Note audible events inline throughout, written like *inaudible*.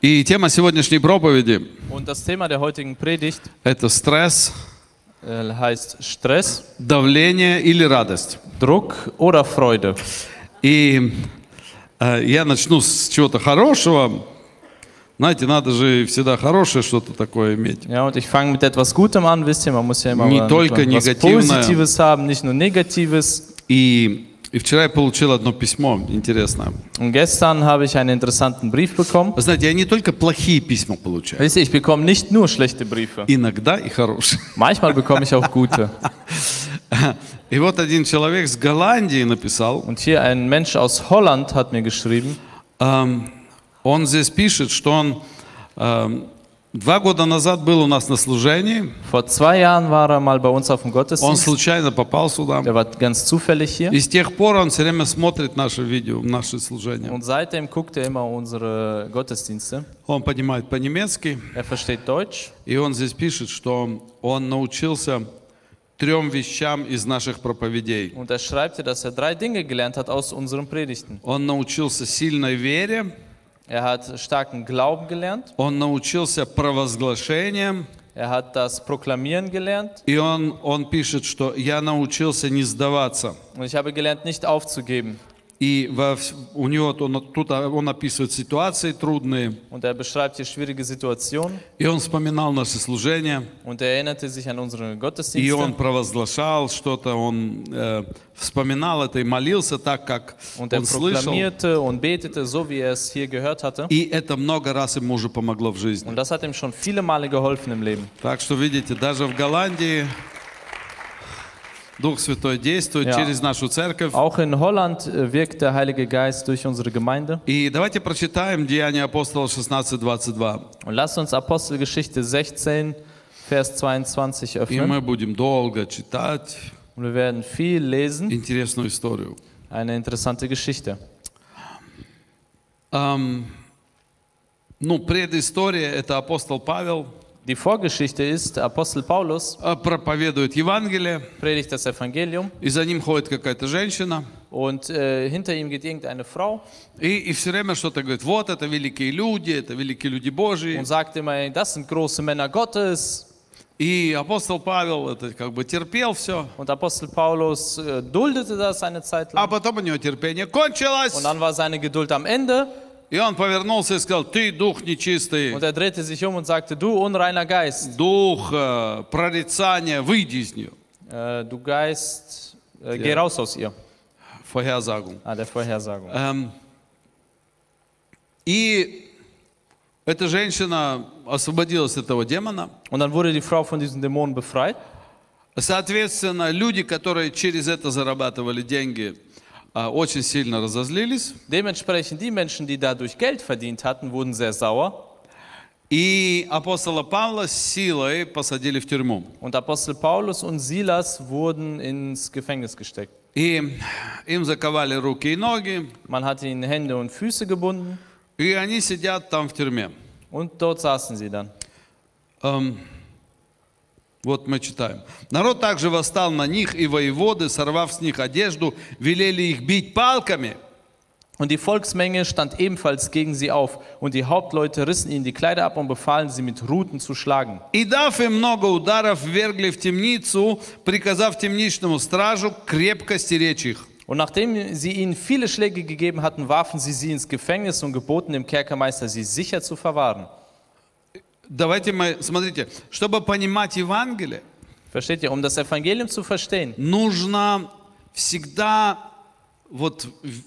И тема сегодняшней проповеди Predigt – это стресс, äh, heißt Stress, давление или радость. Druck oder Freude. И э, я начну с чего-то хорошего. Знаете, надо же всегда хорошее что-то такое иметь. Ja, und ich fange mit etwas Gutem an, wisst ihr, man muss ja immer Не только was негативное. Positives haben, nicht nur Negatives. И, и вчера я получил одно письмо интересное. Und gestern habe ich einen interessanten Brief bekommen. Вы знаете, я не только плохие письма получаю, Wisst ihr, ich bekomme nicht nur schlechte Briefe. иногда и хорошие. Manchmal bekomme ich auch gute. И вот один человек с Голландии написал, Und hier ein Mensch aus Holland hat mir geschrieben, эм, он здесь пишет, что он эм, два года назад был у нас на служении, vor zwei Jahren war er mal bei uns auf dem он Gottesdienst. случайно попал сюда. Der war ganz zufällig hier. И с тех пор он все время смотрит наши видео, наши служения. Und seitdem guckt er immer unsere Gottesdienste. Он понимает по-немецки, Er versteht Deutsch. и он здесь пишет, что он научился трем вещам из наших проповедей. Und er schreibt dass er drei Dinge gelernt hat aus unseren Predigten. Он научился сильной вере, Er hat starken Glauben gelernt. он научился провозглашениям, Er hat das Proklamieren gelernt. и он, он пишет, что я научился не сдаваться. Und ich habe gelernt, nicht aufzugeben. И во у него он, тут он описывает ситуации трудные, Und er beschreibt hier schwierige Situationen. и он вспоминал наши служения, Und er erinnerte sich an unsere и он провозглашал что-то, он э, вспоминал это и молился так, как Und er он слышал. und betete, so wie er es hier gehört hatte. И это много раз ему уже помогло в жизни. Und das hat ihm schon viele Male geholfen im Leben. Так что, видите, даже в Голландии Дух Святой действует Ja. через нашу церковь. Auch in Holland äh, wirkt der Heilige Geist durch unsere Gemeinde. И давайте прочитаем Деяния апостола 16:22. Und lasst uns Apostelgeschichte 16, Vers 22 И öffnen. мы будем долго читать Und wir werden viel lesen. интересную историю. Eine interessante Geschichte. Ам, ну, предыстория – это апостол Павел Die Vorgeschichte ist, Apostel Paulus а, проповедует Евангелие, predigt das Evangelium и за ним ходит какая-то женщина, und äh, hinter ihm geht irgendeine Frau и, и все время что-то говорит, вот это великие люди, это великие люди Божьи. und sagt immer, "Ey, das sind große Männer Gottes. И апостол Павел это как бы терпел все, Und Apostel Paulus äh, duldete das eine Zeit а lang. потом у него терпение кончилось, Und dann war seine Geduld am Ende И он повернулся и сказал, ты дух нечистый, und er drehte sich um und sagte, du unreiner Geist, дух э, прорицания, выйди из нее. äh, du Geist, äh, geh Ja. raus aus ihr. Vorhersagung. Ah, der Vorhersagung. Эм, и эта женщина освободилась от этого демона. Und dann wurde die Frau von diesem Dämon befreit. Соответственно, люди, которые через это зарабатывали деньги, очень сильно разозлились. Dementsprechend die Menschen, die dadurch Geld verdient hatten, wurden sehr sauer. И апостола Павла с силой посадили в тюрьму. Und Apostel Paulus und Silas wurden ins Gefängnis gesteckt. И им заковали руки и ноги, Man hat ihnen Hände und Füße gebunden и они сидят там в тюрьме. und dort saßen sie dann. Эм, вот мы читаем. Народ также восстал на них, и воеводы, сорвав с них одежду, велели их бить палками. Und die Volksmenge stand ebenfalls gegen sie auf, und die Hauptleute rissen ihnen die Kleider ab und befahlen sie mit Ruten zu schlagen. И дав им много ударов, вергли в темницу, приказав темничному стражу крепко стеречь их. Und nachdem sie ihnen viele Schläge gegeben hatten, warfen sie sie ins Gefängnis und geboten dem Kerkermeister, sie sicher zu verwahren. Давайте мы, смотрите, чтобы понимать Евангелие, Versteht ihr? Um das Evangelium zu verstehen, нужно всегда вот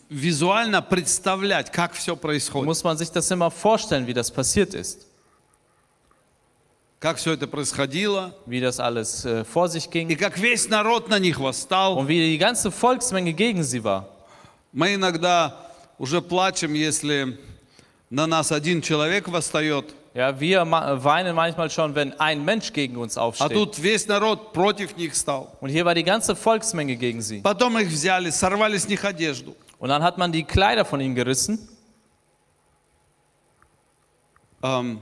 визуально представлять, как все происходит. muss man sich das immer vorstellen, wie das passiert ist, Как все это происходило. wie das alles äh, vor sich И ging как весь народ на них восстал. und wie die ganze Volksmenge gegen sie war. Мы иногда уже плачем, если на нас один человек восстает, Ja, wir ma- weinen manchmal schon, wenn ein Mensch gegen uns а aufsteht. тут весь народ против них стал. Und hier war die ganze Volksmenge gegen sie. Потом их взяли, сорвали с них одежду. Und dann hat man die Kleider von ihnen gerissen. Ам,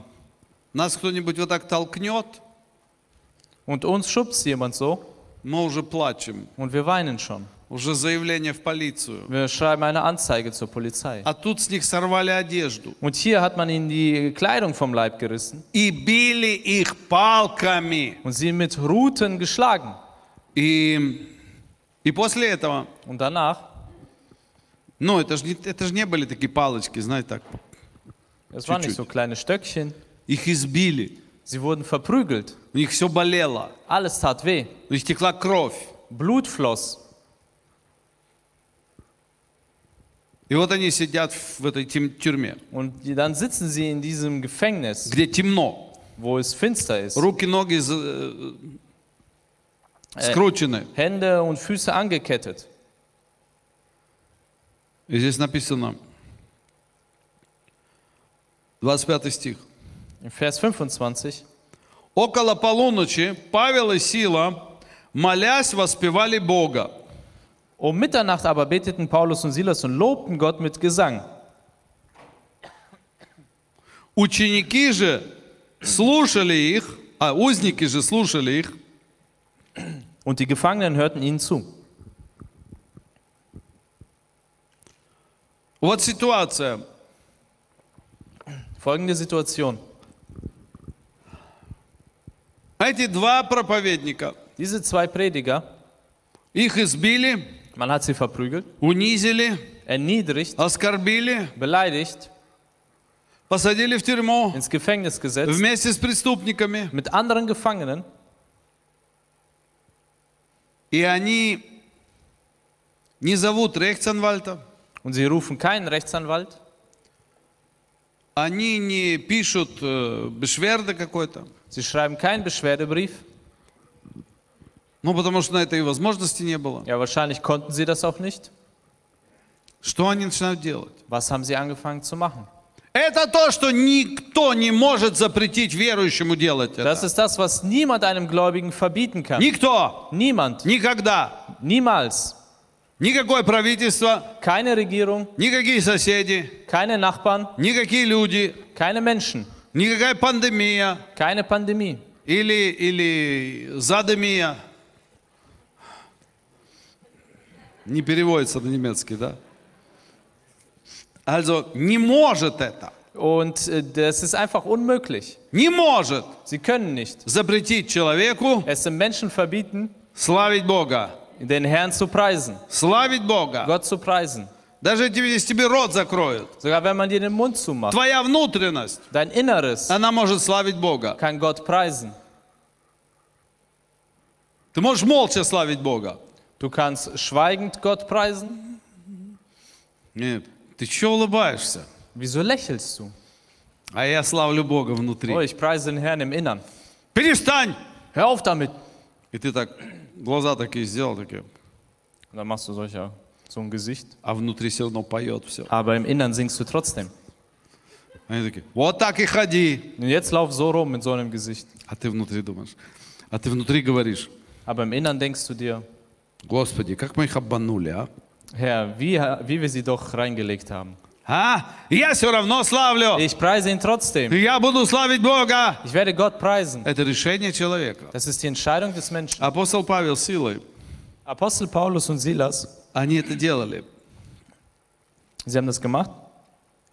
нас кто-нибудь вот так толкнет, Und uns schubst jemand so мы уже плачем. und wir weinen schon. Уже заявление в полицию. Wir schreiben eine Anzeige zur Polizei. А тут с них сорвали одежду. Und hier hat man ihnen die Kleidung vom Leib gerissen И били их палками. und sie mit Ruten geschlagen. И, и после этого, Und danach, ну это же это ж не были такие палочки, знаете, так. es waren nicht so kleine Stöckchen, Их избили. sie wurden verprügelt. У них все болело. Alles tat weh. У них текла кровь. Blut floss. И вот они сидят в этой тюрьме, Und dann sitzen sie in diesem Gefängnis, где темно. wo es finster ist. Руки, ноги э, скручены. Hände und Füße angekettet. И здесь написано, 25 стих. Vers 25. Около полуночи Павел и Сила, молясь, воспевали Бога. Um Mitternacht aber beteten Paulus und Silas und lobten Gott mit Gesang. Ученики же слушали их, а узники же слушали их, Und die Gefangenen hörten ihnen zu. Вот ситуация. Folgende Situation. Эти два проповедника, Diese zwei Prediger, их избили, man hat sie verprügelt, унизили, erniedrigt, оскорбили, beleidigt, посадили в тюрьму ins Gefängnis gesetzt, вместе с преступниками. mit anderen Gefangenen. И они не зовут Рехтсанвальта, Und sie rufen keinen Rechtsanwalt, они не пишут э, Бешверда какой-то, sie schreiben keinen Beschwerdebrief. ну потому что на это и возможности не было. Ja, wahrscheinlich konnten sie das auch nicht. Что они начинают делать? Was haben sie angefangen zu machen? Это то, что никто не может запретить верующему делать Das это. ist das, was niemand einem Gläubigen verbieten kann. Никто, Niemand, никогда, niemals. никакое правительство, Keine Regierung, никакие соседи, keine Nachbarn, никакие люди, keine Menschen, никакая пандемия keine Pandemie или, или задемия. Не переводится на немецкий, да? Also, не может это, Und äh, das ist einfach unmöglich. не может Sie können nicht. запретить человеку Es dem Menschen verbieten, славить Бога. den Herrn zu preisen, Славить Бога. Gott zu preisen. Даже если тебе рот закроют, Sogar wenn man dir den Mund zumacht. твоя внутренность, Dein Inneres она может славить Бога. kann Gott preisen. Ты можешь молча славить Бога. Du kannst schweigend Gott preisen. Нет, ты что улыбаешься? Wieso lächelst du? А я славлю Бога внутри. Oh, ich preise den Herrn im Innern. Перестань! Hör auf damit. И ты так, глаза такие сделал, такие, Und dann machst du solcher, so ein Gesicht. а внутри все равно поет все. Aber im Innern singst du trotzdem. Они такие, вот так и ходи. Und jetzt lauf so rum mit so einem Gesicht. А ты внутри думаешь, а ты внутри говоришь, Aber im Innern denkst du dir, Господи, как мы их обманули, а? Herr, wie, wie wir sie doch reingelegt haben. А? Я все равно славлю. Ich preise ihn trotzdem. Я буду славить Бога. Ich werde Gott preisen. Это решение человека. Das ist die Entscheidung des Menschen. Апостол Павел силой, Apostel Paulus und Silas, они это делали. sie haben das gemacht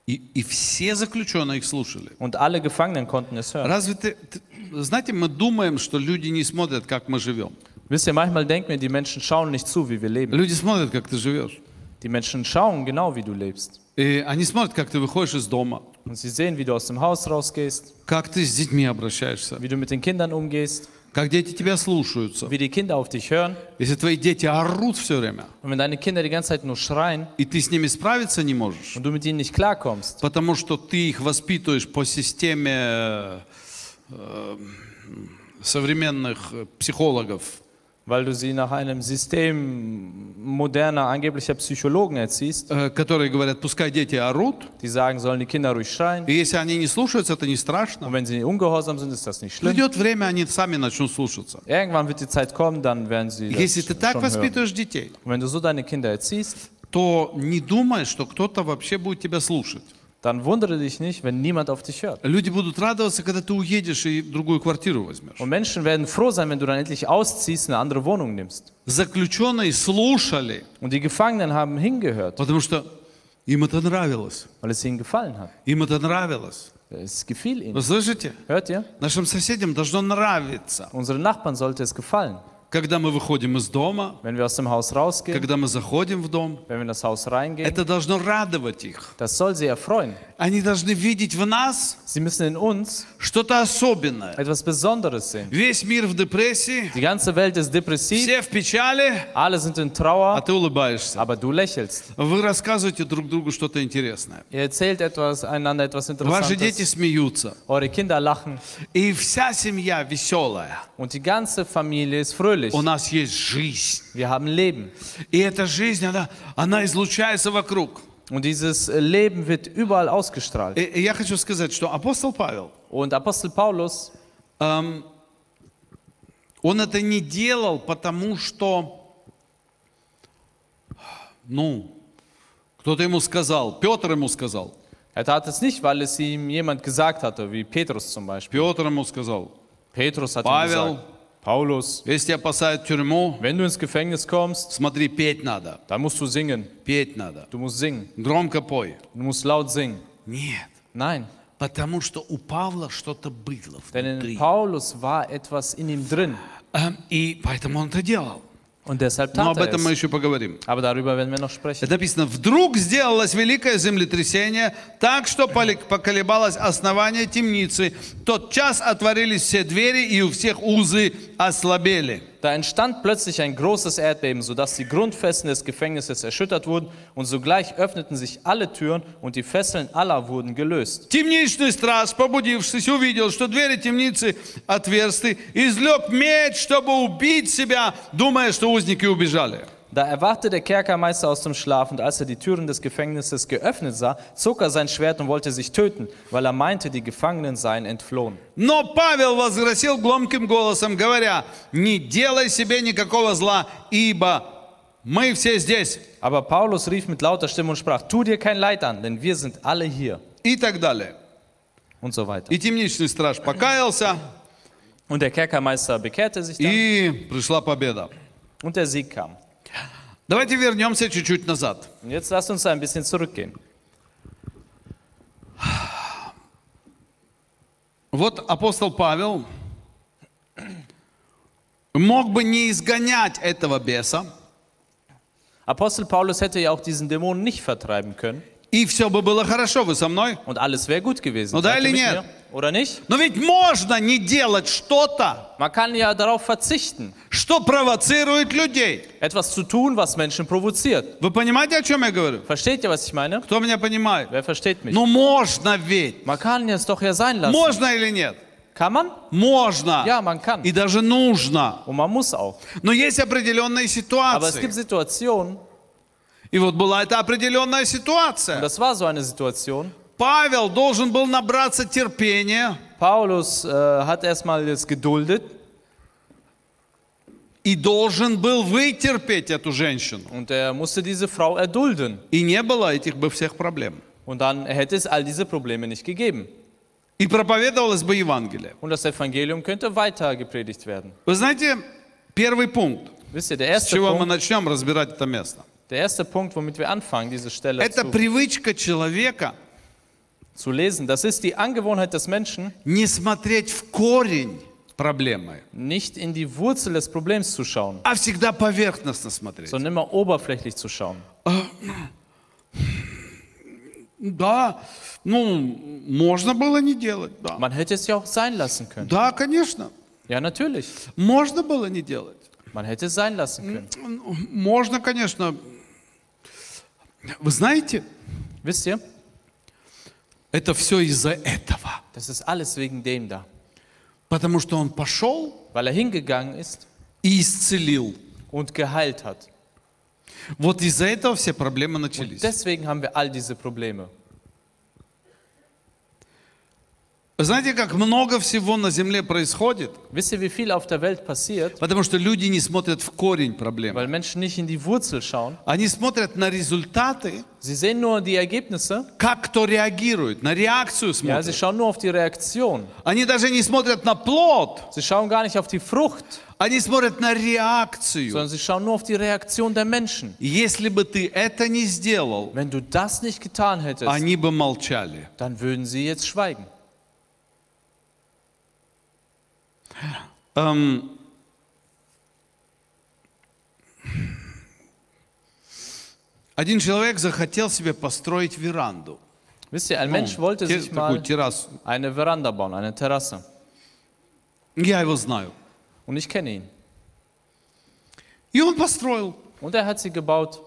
И, и все заключенные их слушали. und alle Gefangenen konnten es hören. Разве ты, ты- Знаете, мы думаем, что люди не смотрят, как мы живем. Wisst ihr, manchmal denken wir, die Menschen schauen nicht zu, wie wir leben. Люди смотрят, как ты живешь. Die Menschen schauen genau, wie du lebst. И они смотрят, как ты выходишь из дома, Und sie sehen, wie du aus dem Haus rausgehst, как ты с детьми обращаешься, wie du mit den Kindern umgehst, как дети тебя слушаются. wie die Kinder auf dich hören. Если твои дети орут все время, Und wenn deine Kinder die ganze Zeit nur schreien и ты с ними справиться не можешь, und du mit ihnen nicht klarkommst, потому что ты их воспитываешь по системе э, э, современных психологов, weil du sie nach einem System moderner, angeblicher Psychologen erziehst, э, которые говорят, пускай дети орут, die sagen, sollen die Kinder ruhig schreien. и если они не слушаются, это не страшно. Und wenn sie ungehorsam sind, ist das nicht schlimm. Придет время, они сами начнут слушаться. Irgendwann wird die Zeit kommen, dann werden sie Если ты так воспитываешь детей, Und wenn du so deine Kinder erziehst, то не думай, что кто-то вообще будет тебя слушать. dann wundere dich nicht, wenn niemand auf dich hört. Люди будут радоваться, когда ты уедешь и другую квартиру возьмешь. Und Menschen werden froh sein, wenn du dann endlich ausziehst, eine andere Wohnung nimmst. Заключенные слушали, Und die Gefangenen haben hingehört, потому что им это нравилось. weil es ihnen gefallen hat. Им это нравилось. Es gefiel ihnen. Вы слышите? Hört ihr? Нашим соседям должно нравиться, Unseren Nachbarn sollte es gefallen, Когда мы выходим из дома, wenn wir aus dem Haus rausgehen, когда мы заходим в дом. wenn wir in das Haus reingehen. Это должно радовать их. Das soll sie erfreuen. Они должны видеть в нас Sie müssen in uns что-то особенное. etwas Besonderes sehen. Весь мир в депрессии, Die ganze Welt ist depressiv, все в печали, alle sind in а Trauer, ты улыбаешься. aber du lächelst. Вы рассказываете друг другу что-то интересное. Ihr erzählt etwas, einander etwas Ваши дети Interessantes. смеются. Eure Kinder lachen И вся семья веселая. und die ganze Familie ist fröhlich. У нас есть жизнь. Wir haben Leben. И эта жизнь, она, она излучается вокруг. Und dieses Leben wird überall ausgestrahlt. И- и я хочу сказать, что апостол Павел, Und Apostel Paulus, эм, он это не делал, потому что, ну, кто-то ему сказал, Петр ему сказал, er tat es nicht, weil es ihm jemand gesagt hatte, wie Petrus zum Beispiel. Петр ему сказал, Petrus hat ihm Pavel. gesagt, Paulus, если тебя посадят в тюрьму, wenn du ins Gefängnis kommst, смотри, петь надо, dann musst du singen. петь надо, Du musst singen. громко пой. Du musst laut singen. Нет, Nein, потому что у Павла что-то было denn in внутри. Paulus war etwas in ihm drin. Эм, И поэтому он это делал. Und deshalb Но об tat er этом мы еще поговорим. Aber darüber werden wir noch sprechen. Это написано, вдруг сделалось великое землетрясение, так что поколебалось основание темницы. Тот час отворились все двери, и у всех узы ослабели. Da entstand plötzlich ein großes Erdbeben, sodass die Grundfesten des Gefängnisses erschüttert wurden und sogleich öffneten sich alle Türen und die Fesseln aller wurden gelöst. Темничный страж, побудившись, увидел, что двери темницы отверсты, излег меч, чтобы убить себя, думая, что узники убежали. Da erwachte der Kerkermeister aus dem Schlaf und als er die Türen des Gefängnisses geöffnet sah, zog er sein Schwert und wollte sich töten, weil er meinte, die Gefangenen seien entflohen. Но Павел возгласил громким голосом, говоря, не делай себе никакого зла, ибо мы все здесь. Aber Paulus rief mit lauter Stimme und sprach, tu dir kein Leid an, denn wir sind alle hier И так далее. und so weiter. И темничный страж покаялся, Und der Kerkermeister bekehrte sich dann и пришла победа. und der Sieg kam. Давайте вернемся чуть-чуть назад. Und jetzt lasst uns ein bisschen zurückgehen. Вот апостол Павел мог бы не изгонять этого беса, Apostel Paulus hätte ja auch diesen Dämonen nicht vertreiben können и все бы было хорошо, вы со мной? und alles wäre gut gewesen. Ну да или нет? mir? Oder nicht? Но ведь можно не делать что-то, Man kann ja darauf verzichten, что провоцирует людей. etwas zu tun, was Menschen provoziert. Вы понимаете, о чем я говорю? Versteht ihr, was ich meine? Кто меня понимает? Wer versteht mich? Ну можно ведь. Man kann es doch ja sein lassen. Можно или нет? Kann man? Можно. Ja, man kann. И даже нужно. Und man muss auch. Но есть определенные Aber es gibt ситуации. Situationen, И вот была эта определенная ситуация. das war so eine Situation. Павел должен был набраться терпения Paulus äh, hat erstmal das geduldet и должен был вытерпеть эту женщину. und er musste diese Frau erdulden. И не было этих бы всех проблем. Und dann hätte es all diese Probleme nicht gegeben. И проповедовалось бы Евангелие. Und das Evangelium könnte weiter gepredigt werden. Вы знаете, первый пункт, Wisst ihr, der с erste, чего мы Punkt, начнем разбирать это место. der erste Punkt, womit wir anfangen, diese Stelle Это zu, привычка человека zu lesen, das ist die Angewohnheit des Menschen, не смотреть в корень проблемы, nicht in die Wurzel des Problems zu schauen, а всегда поверхностно смотреть. sondern immer oberflächlich zu schauen. Да, ну, можно было не делать, да. Man hätte es ja auch sein lassen können. Да, конечно, Ja, natürlich. можно было не делать. Man hätte es sein lassen können. Ну, Можно, конечно. Вы знаете, Wisst ihr, это все из-за этого. das ist alles wegen dem da. Потому что он пошел Weil er hingegangen ist и исцелил. und geheilt hat. Вот из-за этого все проблемы Und начались. deswegen haben wir all diese Probleme. Знаете, как много всего на земле происходит? Wisst ihr, wie viel auf der Welt passiert? Потому что люди не смотрят в корень проблемы. Weil Menschen nicht in die Wurzel schauen. Они смотрят на результаты, Sie sehen nur die Ergebnisse. как кто реагирует, на реакцию Ja, sie смотрят. schauen nur auf die Reaktion. Они даже не смотрят на плод, Sie schauen gar nicht auf die Frucht, они смотрят на реакцию. sondern sie schauen nur auf die Reaktion der Menschen. Если бы ты это не сделал, Wenn du das nicht getan hättest, они бы молчали. dann würden sie jetzt schweigen. Эм, Один человек захотел себе построить веранду. Wisst ihr, ein Ну, Mensch wollte те- sich такую mal террасу. eine Veranda bauen, eine Terrasse. Я его знаю. Und ich kenne ihn. И он построил. Und er hat sie gebaut.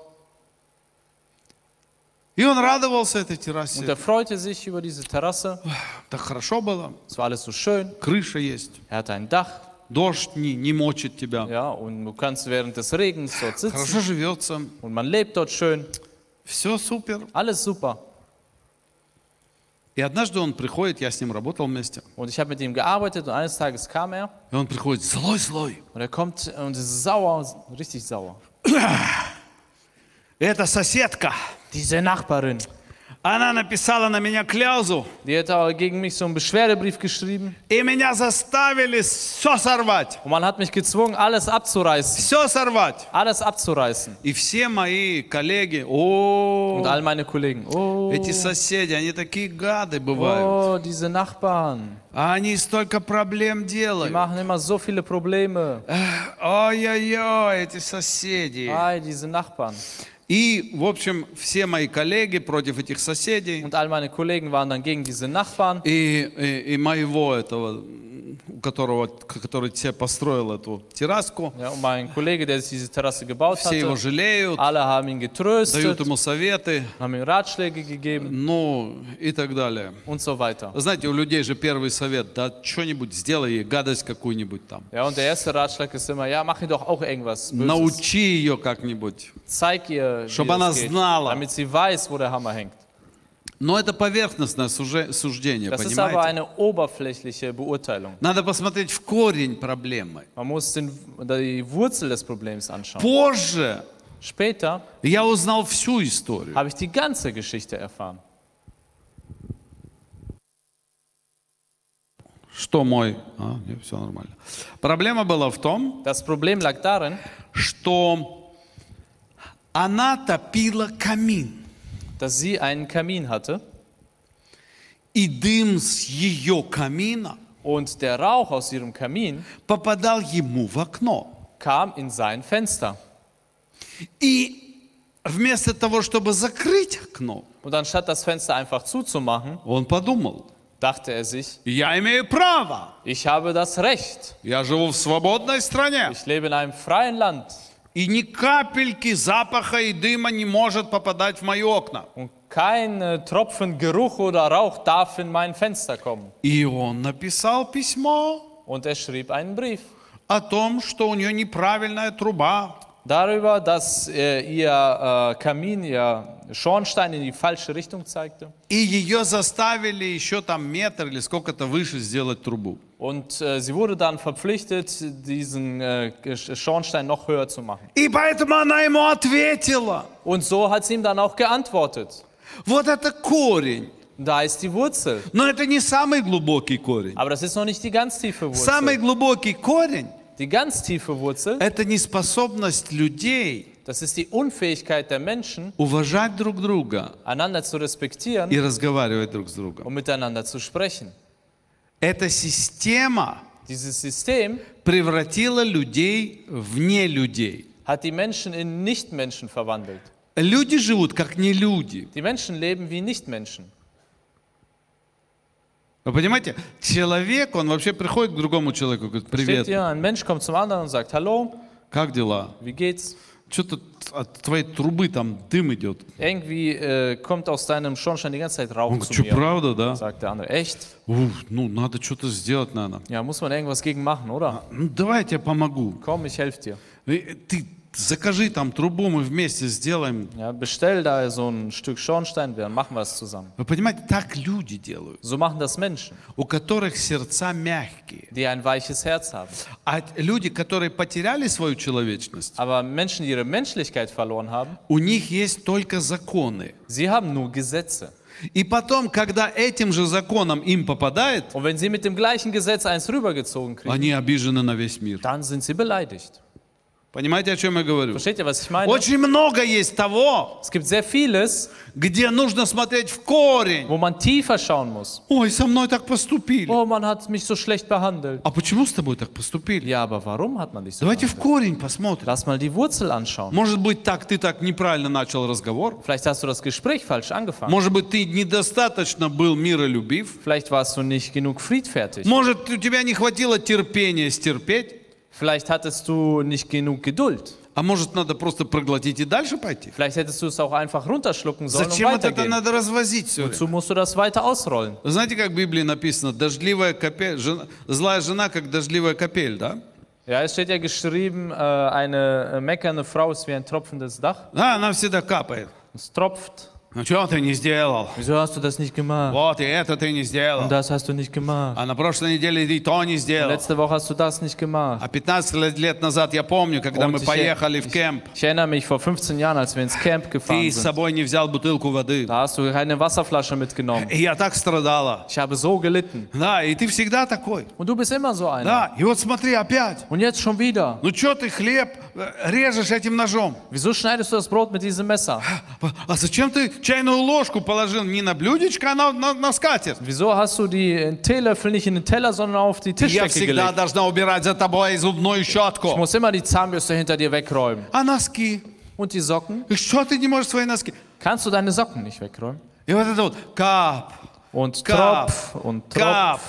И он радовался этой Und террасе. er freute sich über diese Terrasse. Так хорошо было. Es war alles so schön. Крыша есть. Er hatte ein Dach. Дождь не, не мочит тебя. Ja, und du kannst während des Regens dort sitzen. Хорошо живется. Und man lebt dort schön. Все супер. Alles super. И однажды он приходит, я с ним работал вместе. Und ich habe mit ihm gearbeitet und eines Tages kam er И он приходит злой-злой. und er kommt und ist sauer, richtig sauer. Это соседка. Diese Nachbarin, Она написала на меня кляузу. die hat aber gegen mich so einen Beschwerdebrief geschrieben И меня заставили все сорвать. und man hat mich gezwungen, alles abzureißen. Все сорвать. Alles abzureißen. И все мои коллеги, о, Und all meine Kollegen, oh, эти соседи, они такие гады бывают. oh, diese Nachbarn, А они столько проблем die делают. machen immer so viele Probleme. Ой-ой-ой, эти соседи. Ei, diese Nachbarn. И, в общем, все мои коллеги против этих соседей. Und all meine Kollegen waren dann gegen diese Nachbarn. И, и, и моего этого, у которого, который тебе построил эту терраску, Ja, und mein Kollege, der diese Terrasse gebaut все его hatte, жалеют, alle haben ihn дают getröstet, ему советы, haben ihm Ratschläge gegeben ну и так далее. und so weiter. Знаете, у людей же первый совет, да что-нибудь сделай ей, гадость какую-нибудь там. Ja, und der erste Ratschlag ist immer, ja, mach ihr doch auch irgendwas Böses. Научи ее как-нибудь. Zeig ihr, Чтобы она знала. damit sie weiß, wo der Hammer hängt. Но это поверхностное суже- суждение, Das ist aber понимаете? eine oberflächliche Beurteilung. Надо посмотреть в корень проблемы. Man muss den, die Wurzel des Problems anschauen. Позже Später я узнал всю историю. habe ich die ganze Geschichte erfahren. Что мой... А, все нормально. Проблема была в том, Das Problem lag darin, что она топила камин. dass sie einen Kamin hatte И дым с ее камина und der Rauch aus ihrem Kamin попадал ему в окно. kam in sein Fenster. И вместо того, чтобы закрыть окно, Und anstatt das Fenster einfach zuzumachen, он подумал, dachte er sich, я имею право, ich habe das Recht. я живу в свободной стране. Ich lebe in einem freien Land И ни капельки запаха и дыма не может попадать в мои окна. und kein äh, Tropfen Geruch oder Rauch darf in mein Fenster kommen. И он написал письмо Und er schrieb einen Brief о том, что у нее неправильная труба, darüber, dass äh, ihr äh, Kamin, ihr Schornstein in die falsche Richtung zeigte. и ее заставили еще там метр или сколько-то выше сделать трубу. Und äh, sie wurde dann verpflichtet, diesen äh, Schornstein noch höher zu machen. И поэтому она ему ответила. Und so hat sie ihm dann auch geantwortet. Вот это корень. Da ist die Wurzel. Но это не самый глубокий корень. Aber das ist noch nicht die ganz tiefe Самый Wurzel. глубокий корень Die ganz tiefe Wurzel, – это неспособность людей das ist die Unfähigkeit der Menschen, уважать друг друга einander zu respektieren и разговаривать друг с другом. und miteinander zu sprechen. Эта система Dieses System превратила людей в не людей. hat die Menschen in Nichtmenschen verwandelt. Люди живут как не люди. Die Menschen leben wie Nichtmenschen. Вы понимаете, человек, он вообще приходит к другому человеку, говорит, Steht привет, hier, ein Mensch kommt zum anderen und sagt, hallo, как дела? wie geht's? Что-то от твоей трубы там дым идет. Irgendwie äh, kommt aus deinem Schornstein die ganze Zeit Rauch Он zu что mir. правда, да? Sagt der andere, echt? Ух, ну, надо что-то сделать, наверное. Ja, muss man irgendwas gegen machen, oder? Ну, давай я тебе помогу. Komm, ich helfe dir. Э, Ты закажи там трубу, мы вместе сделаем. Ja, bestell da so ein Stück Schornstein, wir machen was zusammen. Вы понимаете, так люди делают, So machen das Menschen, у которых сердца мягкие. die ein weiches Herz haben. А люди, которые потеряли свою человечность, Aber Menschen, die ihre Menschlichkeit verloren haben, у них есть только законы. sie haben nur Gesetze. И потом, когда этим же законом им попадает, Und wenn sie mit dem gleichen Gesetz eins rübergezogen kriegen, они обижены на весь мир. dann sind sie beleidigt. Понимаете, о чем я говорю? Versteht ihr, was ich meine? Очень много есть того, Es gibt sehr vieles, где нужно смотреть в корень. wo man tiefer schauen muss. Ой, со мной так поступили. Oh, man hat mich so schlecht behandelt. А почему с тобой так поступили? Ja, aber warum hat man dich so Давайте в behandelt? корень посмотрим. Lass mal die Wurzel anschauen. Может быть, так ты так неправильно начал разговор. Vielleicht hast du das Gespräch falsch angefangen. Может быть, ты недостаточно был миролюбив. Vielleicht warst du nicht genug friedfertig. Может, у тебя не хватило терпения стерпеть. Vielleicht hattest du nicht genug Geduld. А может, надо просто проглотить и дальше пойти? Vielleicht hättest du es auch einfach runterschlucken sollen und Зачем вот это weitergehen. надо развозить все время? Wozu musst du das weiter ausrollen? Знаете, как в Библии написано, дождливая капель, жена- злая жена, как дождливая капель, да? Ja, es steht ja geschrieben, äh, eine äh, meckernde Frau ist wie ein tropfendes Dach. Да, она всегда капает. Es tropft. Ну что ты не сделал? Wieso hast du das nicht gemacht? Вот и это ты не сделал. Und das hast du nicht gemacht. А на прошлой неделе ты и то не сделал. Letzte Woche hast du das nicht gemacht. А 15 лет- назад я помню, когда Und мы ich- поехали в кемп, Ich erinnere mich vor 15 Jahren, als wir ins Camp ты gefahren с sind. собой не взял бутылку воды. Da hast du keine Wasserflasche mitgenommen. И я так страдала. Ich habe so gelitten. Да, и ты всегда такой. Und du bist immer so einer. Да, и вот смотри, опять. Und jetzt schon wieder. Ну что ты хлеб э, режешь этим ножом? Wieso schneidest du das Brot mit diesem Messer? А зачем ты чайную ложку положил не на блюдечко, а на, на, на скатерть? Wieso hast du die äh, Teelöffel nicht in den Teller, sondern auf die Я Tischdecke всегда gelegt? должна убирать за тобой зубную Ich щетку. muss immer die Zahnbürste hinter dir wegräumen. А носки? Und die Socken? И что ты не можешь свои носки? Kannst du deine Socken nicht wegräumen? И вот это вот кап, Und Kap. Tropf und кап, Tropf,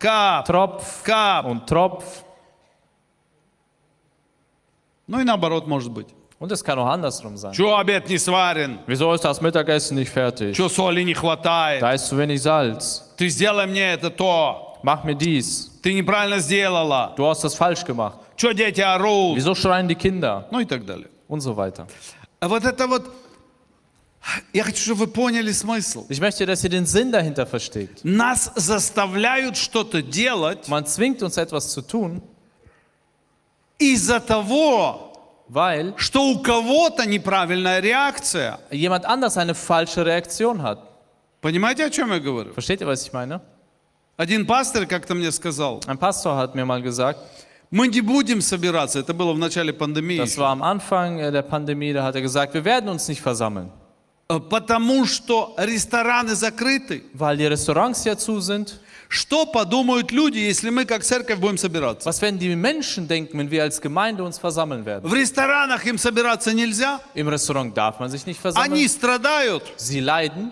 кап, Tropf кап. und Tropf. Ну и наоборот может быть. Und es kann auch andersrum sein. Чего обед не сварен? Wieso ist das Mittagessen nicht fertig? Чего соли не хватает? Da ist zu wenig Salz. Ты сделай мне это то. Mach mir dies. Ты неправильно сделала. Du hast das falsch gemacht. Что дети орут? Wieso schreien die Kinder? Ну и так далее. Und so weiter. А вот это вот... Я хочу, чтобы вы поняли смысл. Ich möchte, dass ihr den Sinn dahinter versteht. Нас заставляют что-то делать Man zwingt uns etwas zu tun, из-за того, weil что у кого-то неправильная реакция. jemand anders eine falsche Reaktion hat. Понимаете, о чем я говорю? Versteht ihr, was ich meine? Один пастор как-то мне сказал, Ein Pastor hat mir mal gesagt, мы не будем собираться, это было в начале пандемии, das war am Anfang äh, der Pandemie, da hat er gesagt, wir werden uns nicht versammeln, э, потому что рестораны закрыты. weil die Restaurants ja zu sind. Что подумают люди, если мы как церковь будем собираться? Was werden die Menschen denken, wenn wir als Gemeinde uns versammeln werden? В ресторанах им собираться нельзя, Im Restaurant darf man sich nicht они versammeln. страдают, Sie leiden,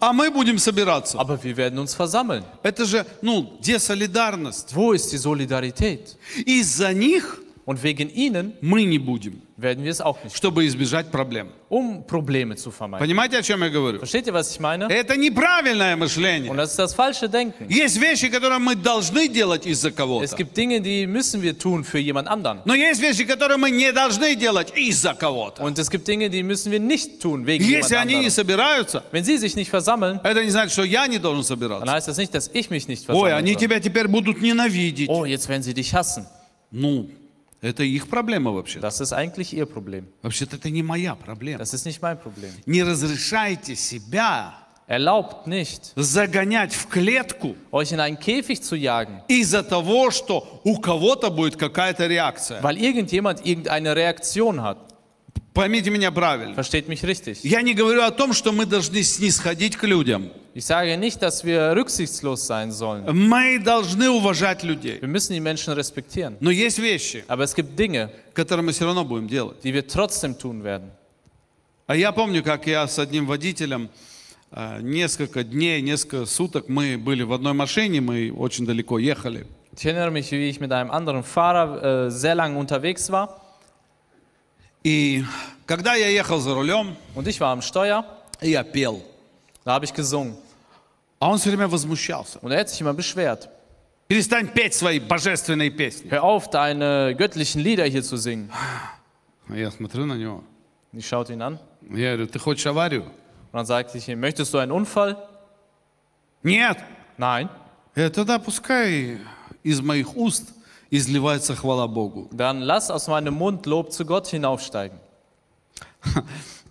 а мы будем собираться. aber wir werden uns versammeln. Это же, ну, десолидарность. Wo ist die Solidarität? Из-за них Und wegen ihnen мы не будем, werden wir es auch nicht, чтобы избежать проблем. um Probleme zu vermeiden. Понимаете, о чем я говорю? Versteht ihr, was ich meine? Это неправильное Und мышление. das ist das falsche Denken. Есть вещи, которые мы должны делать из-за Es кого-то. gibt Dinge, die müssen wir tun für jemand anderen. Но есть вещи, которые мы не должны делать из-за кого-то. Und es gibt Dinge, die müssen wir nicht tun wegen jemand Если они не anderem. собираются, Wenn sie sich nicht versammeln, это не значит, что я не должен dann собираться. heißt das nicht, dass ich mich nicht Ой, они тебя теперь будут ненавидеть. Oh, jetzt werden sie dich hassen. Ну, это их проблема вообще. Das ist eigentlich ihr Problem. Вообще-то это не моя проблема. Das ist nicht mein Problem. Не разрешайте себя Erlaubt nicht, загонять в клетку euch in einen Käfig zu jagen, из-за того, что у кого-то будет какая-то реакция. weil irgendjemand irgendeine Reaktion hat. Поймите меня правильно. Versteht mich richtig. Я не говорю о том, что мы должны снисходить к людям. Ich sage nicht, dass wir rücksichtslos sein sollen. Мы должны уважать людей. Wir müssen die Menschen respektieren. Но есть вещи, Aber es gibt Dinge, которые мы все равно будем делать. die wir trotzdem tun werden. А я помню, как я с одним водителем э, несколько дней, несколько суток мы были в одной машине, мы очень далеко ехали. Ich erinnere mich, wie ich mit einem anderen Fahrer äh, sehr lange unterwegs war. И когда я ехал за рулем, Und ich war am Steuer, я пел. da habe ich gesungen. А он все время возмущался. Und er hat sich immer beschwert. Перестань петь свои божественные песни. Hör auf, deine göttlichen Lieder hier zu singen. А Я смотрю на него. Ich schaute ihn an Я говорю, ты хочешь аварию? und dann sagte ich ihm, möchtest du einen Unfall? Нет. Nein. «Э, тогда пускай из моих уст изливается хвала Богу. Dann lass aus meinem Mund Lob zu Gott hinaufsteigen.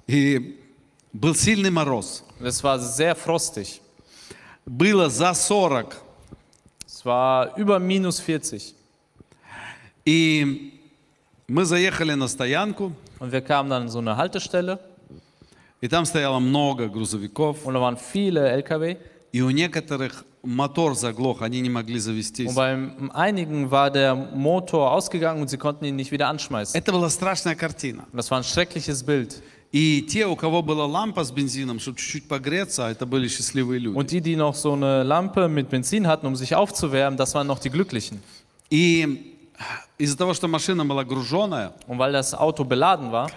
И был сильный мороз. Und es war sehr frostig. Было за 40. Es war über minus 40. И мы заехали на стоянку, Und wir kamen dann an so eine Haltestelle и там стояло много грузовиков. und da waren viele LKW. И у некоторых мотор заглох, они не могли завестись. Und bei einigen war der Motor ausgegangen und sie konnten ihn nicht wieder anschmeißen. Это была страшная картина. Und das war ein schreckliches Bild. И те, у кого была лампа с бензином, чтобы чуть-чуть погреться, это были счастливые люди. Und die, die noch so eine Lampe mit Benzin hatten, um sich aufzuwärmen, das waren noch die Glücklichen. И из-за того, что машина была груженая, Und weil das Auto beladen war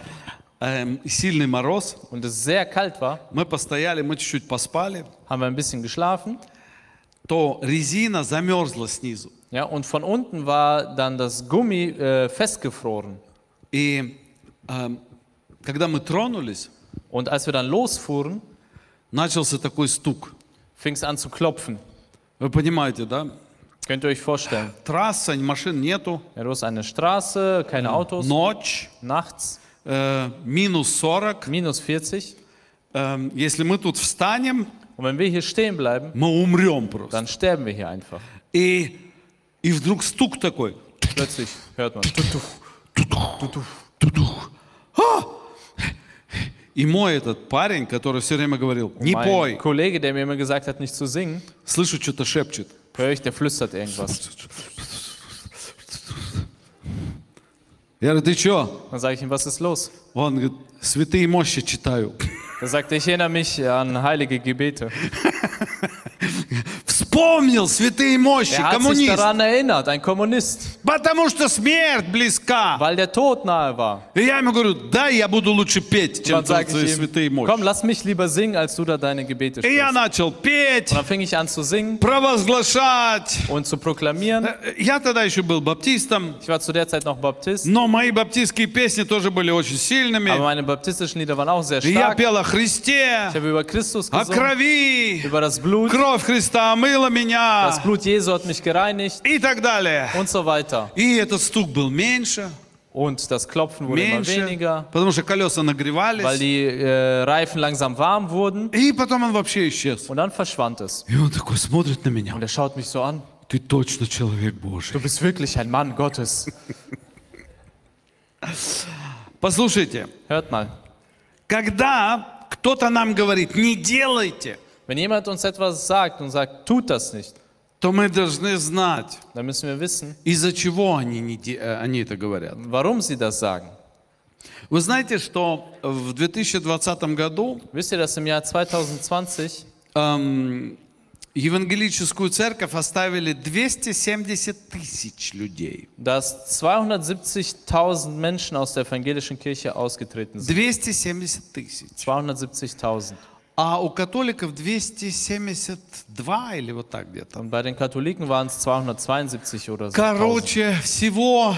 эм, и сильный мороз, und es sehr kalt war, мы постояли, мы чуть-чуть поспали, haben wir ein bisschen geschlafen. то резина замерзла снизу. Ja, und von unten war dann das Gummi äh, festgefroren. И эм, когда мы тронулись, Und als wir dann losfuhren, начался такой стук. fing es an zu klopfen. Вы понимаете, да? Könnt ihr euch vorstellen. Трасса, машин нету, Ja, du hast eine Straße, keine Autos, ночь, nachts, э, минус 40. minus 40. Эм, если мы тут встанем, Und wenn wir hier stehen bleiben, мы умрем просто. dann sterben wir hier einfach. И, и вдруг стук такой. Plötzlich hört man. Тудух. А! И мой этот парень, который все время говорил, не Mein пой, Kollege, der mir immer gesagt hat, nicht zu singen, слышу, что-то шепчет. höre ich, der flüstert irgendwas. Я говорю, ты что? Dann sage ich ihm, was ist los? Он говорит, святые мощи читаю. Er sagte, ich erinnere mich an heilige Gebete. *laughs* Вспомнил святые мощи, Er hat sich коммунист. daran erinnert, ein Kommunist, Потому что смерть близка. weil der Tod nahe war. И я ему говорю, да, я буду лучше петь, чем твои святые мощи. komm, lass mich lieber singen, als du da deine Gebete И я sprichst. начал петь, Und dann fing ich an zu singen провозглашать. und zu proklamieren. Э, Я тогда еще был баптистом, Ich war zu der Zeit noch Baptist, но мои баптистские песни тоже были очень сильными. aber meine baptistischen Lieder waren auch sehr И я stark. пел о Христе, Ich habe über Christus о gesungen, крови. über das Blut. Кровь Христа омыла Das меня Blut Jesu hat mich gereinigt и так далее. und so weiter. И этот стук был меньше, Und das Klopfen wurde immer меньше, weniger, потому что колеса weil нагревались. die äh, Reifen langsam warm wurden. И потом он вообще исчез. Und dann verschwand es. И он такой смотрит на меня. Und er schaut mich so an. Ты точно человек Божий. Du bist wirklich ein Mann Gottes. Послушайте, Hört mal. когда кто-то нам говорит, не делайте, Wenn jemand uns etwas sagt und sagt, tut das nicht, то мы должны знать, dann müssen wir wissen, из-за чего они, не де- э, они это говорят. warum sie das sagen. Вы знаете, что в 2020 году Wisst ihr, dass im Jahr 2020 эм, евангелическую церковь оставили 270 тысяч людей. dass 270.000 Menschen aus der evangelischen Kirche ausgetreten sind. 270 тысяч. 270.000. А у католиков 272 или вот так где-то. Und bei den Katholiken waren es 272 oder so. 1000. Короче, всего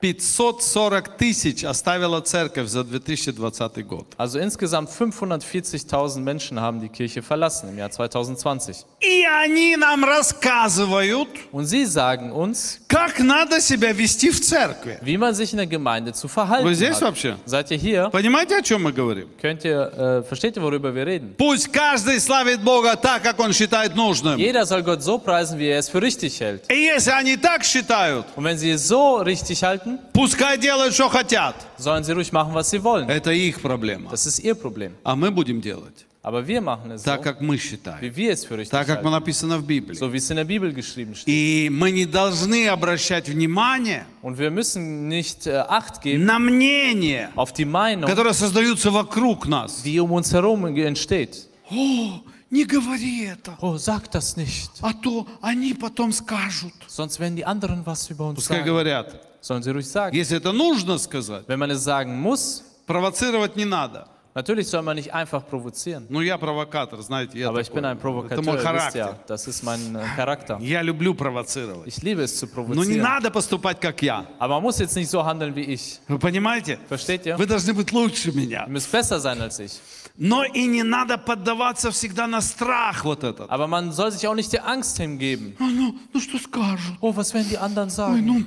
540 тысяч оставила церковь за 2020 год. Also insgesamt 540.000 Menschen haben die Kirche verlassen im Jahr 2020. И они нам рассказывают, Und sie sagen uns, как надо себя вести в церкви. wie man sich in der Gemeinde zu Вы verhalten здесь hat. вообще? Seid ihr hier? Понимаете, о чем мы говорим? Könnt ihr, äh, versteht ihr, worüber wir reden? Пусть каждый славит Бога так, как он считает нужным. Jeder soll Gott so preisen, wie er es für richtig hält. И если они так считают, Und wenn sie es so richtig halten, пускай делают, что хотят. sollen sie ruhig machen, was sie wollen. Это их проблема. Das ist ihr Problem. А мы будем делать Aber wir machen es so, так, как мы считаем. wie wir es für richtig Так, как halten. написано в Библии. So wie es in der Bibel geschrieben steht. И мы не должны обращать внимание Und wir müssen nicht äh, Acht geben на мнение, auf die Meinung, которые создаются вокруг нас. die um uns herum entsteht. О, не говори это, Oh, sag das nicht. а то они потом скажут. Sonst werden die anderen was über uns Пускай sagen. говорят. Sollen sie ruhig sagen. Если это нужно сказать, Wenn man es sagen muss, провоцировать не надо. Natürlich soll man nicht einfach provozieren. Ну, я провокатор, знаете, я Aber ich bin такой. ein Это Provokateur, мой ihr wisst характер. ja, das ist mein äh, Charakter. Я люблю провоцировать. Ich liebe es zu Но не provozieren. надо поступать, как я. Aber man muss jetzt nicht so handeln wie ich. Вы понимаете? Versteht ihr? Вы должны быть лучше меня. Ihr müsst besser sein als ich. Но и не надо поддаваться всегда на страх вот этот. Aber man soll sich auch nicht der Angst hingeben. А, ну, ну что скажут? Oh, was werden die anderen Ой, sagen? ну,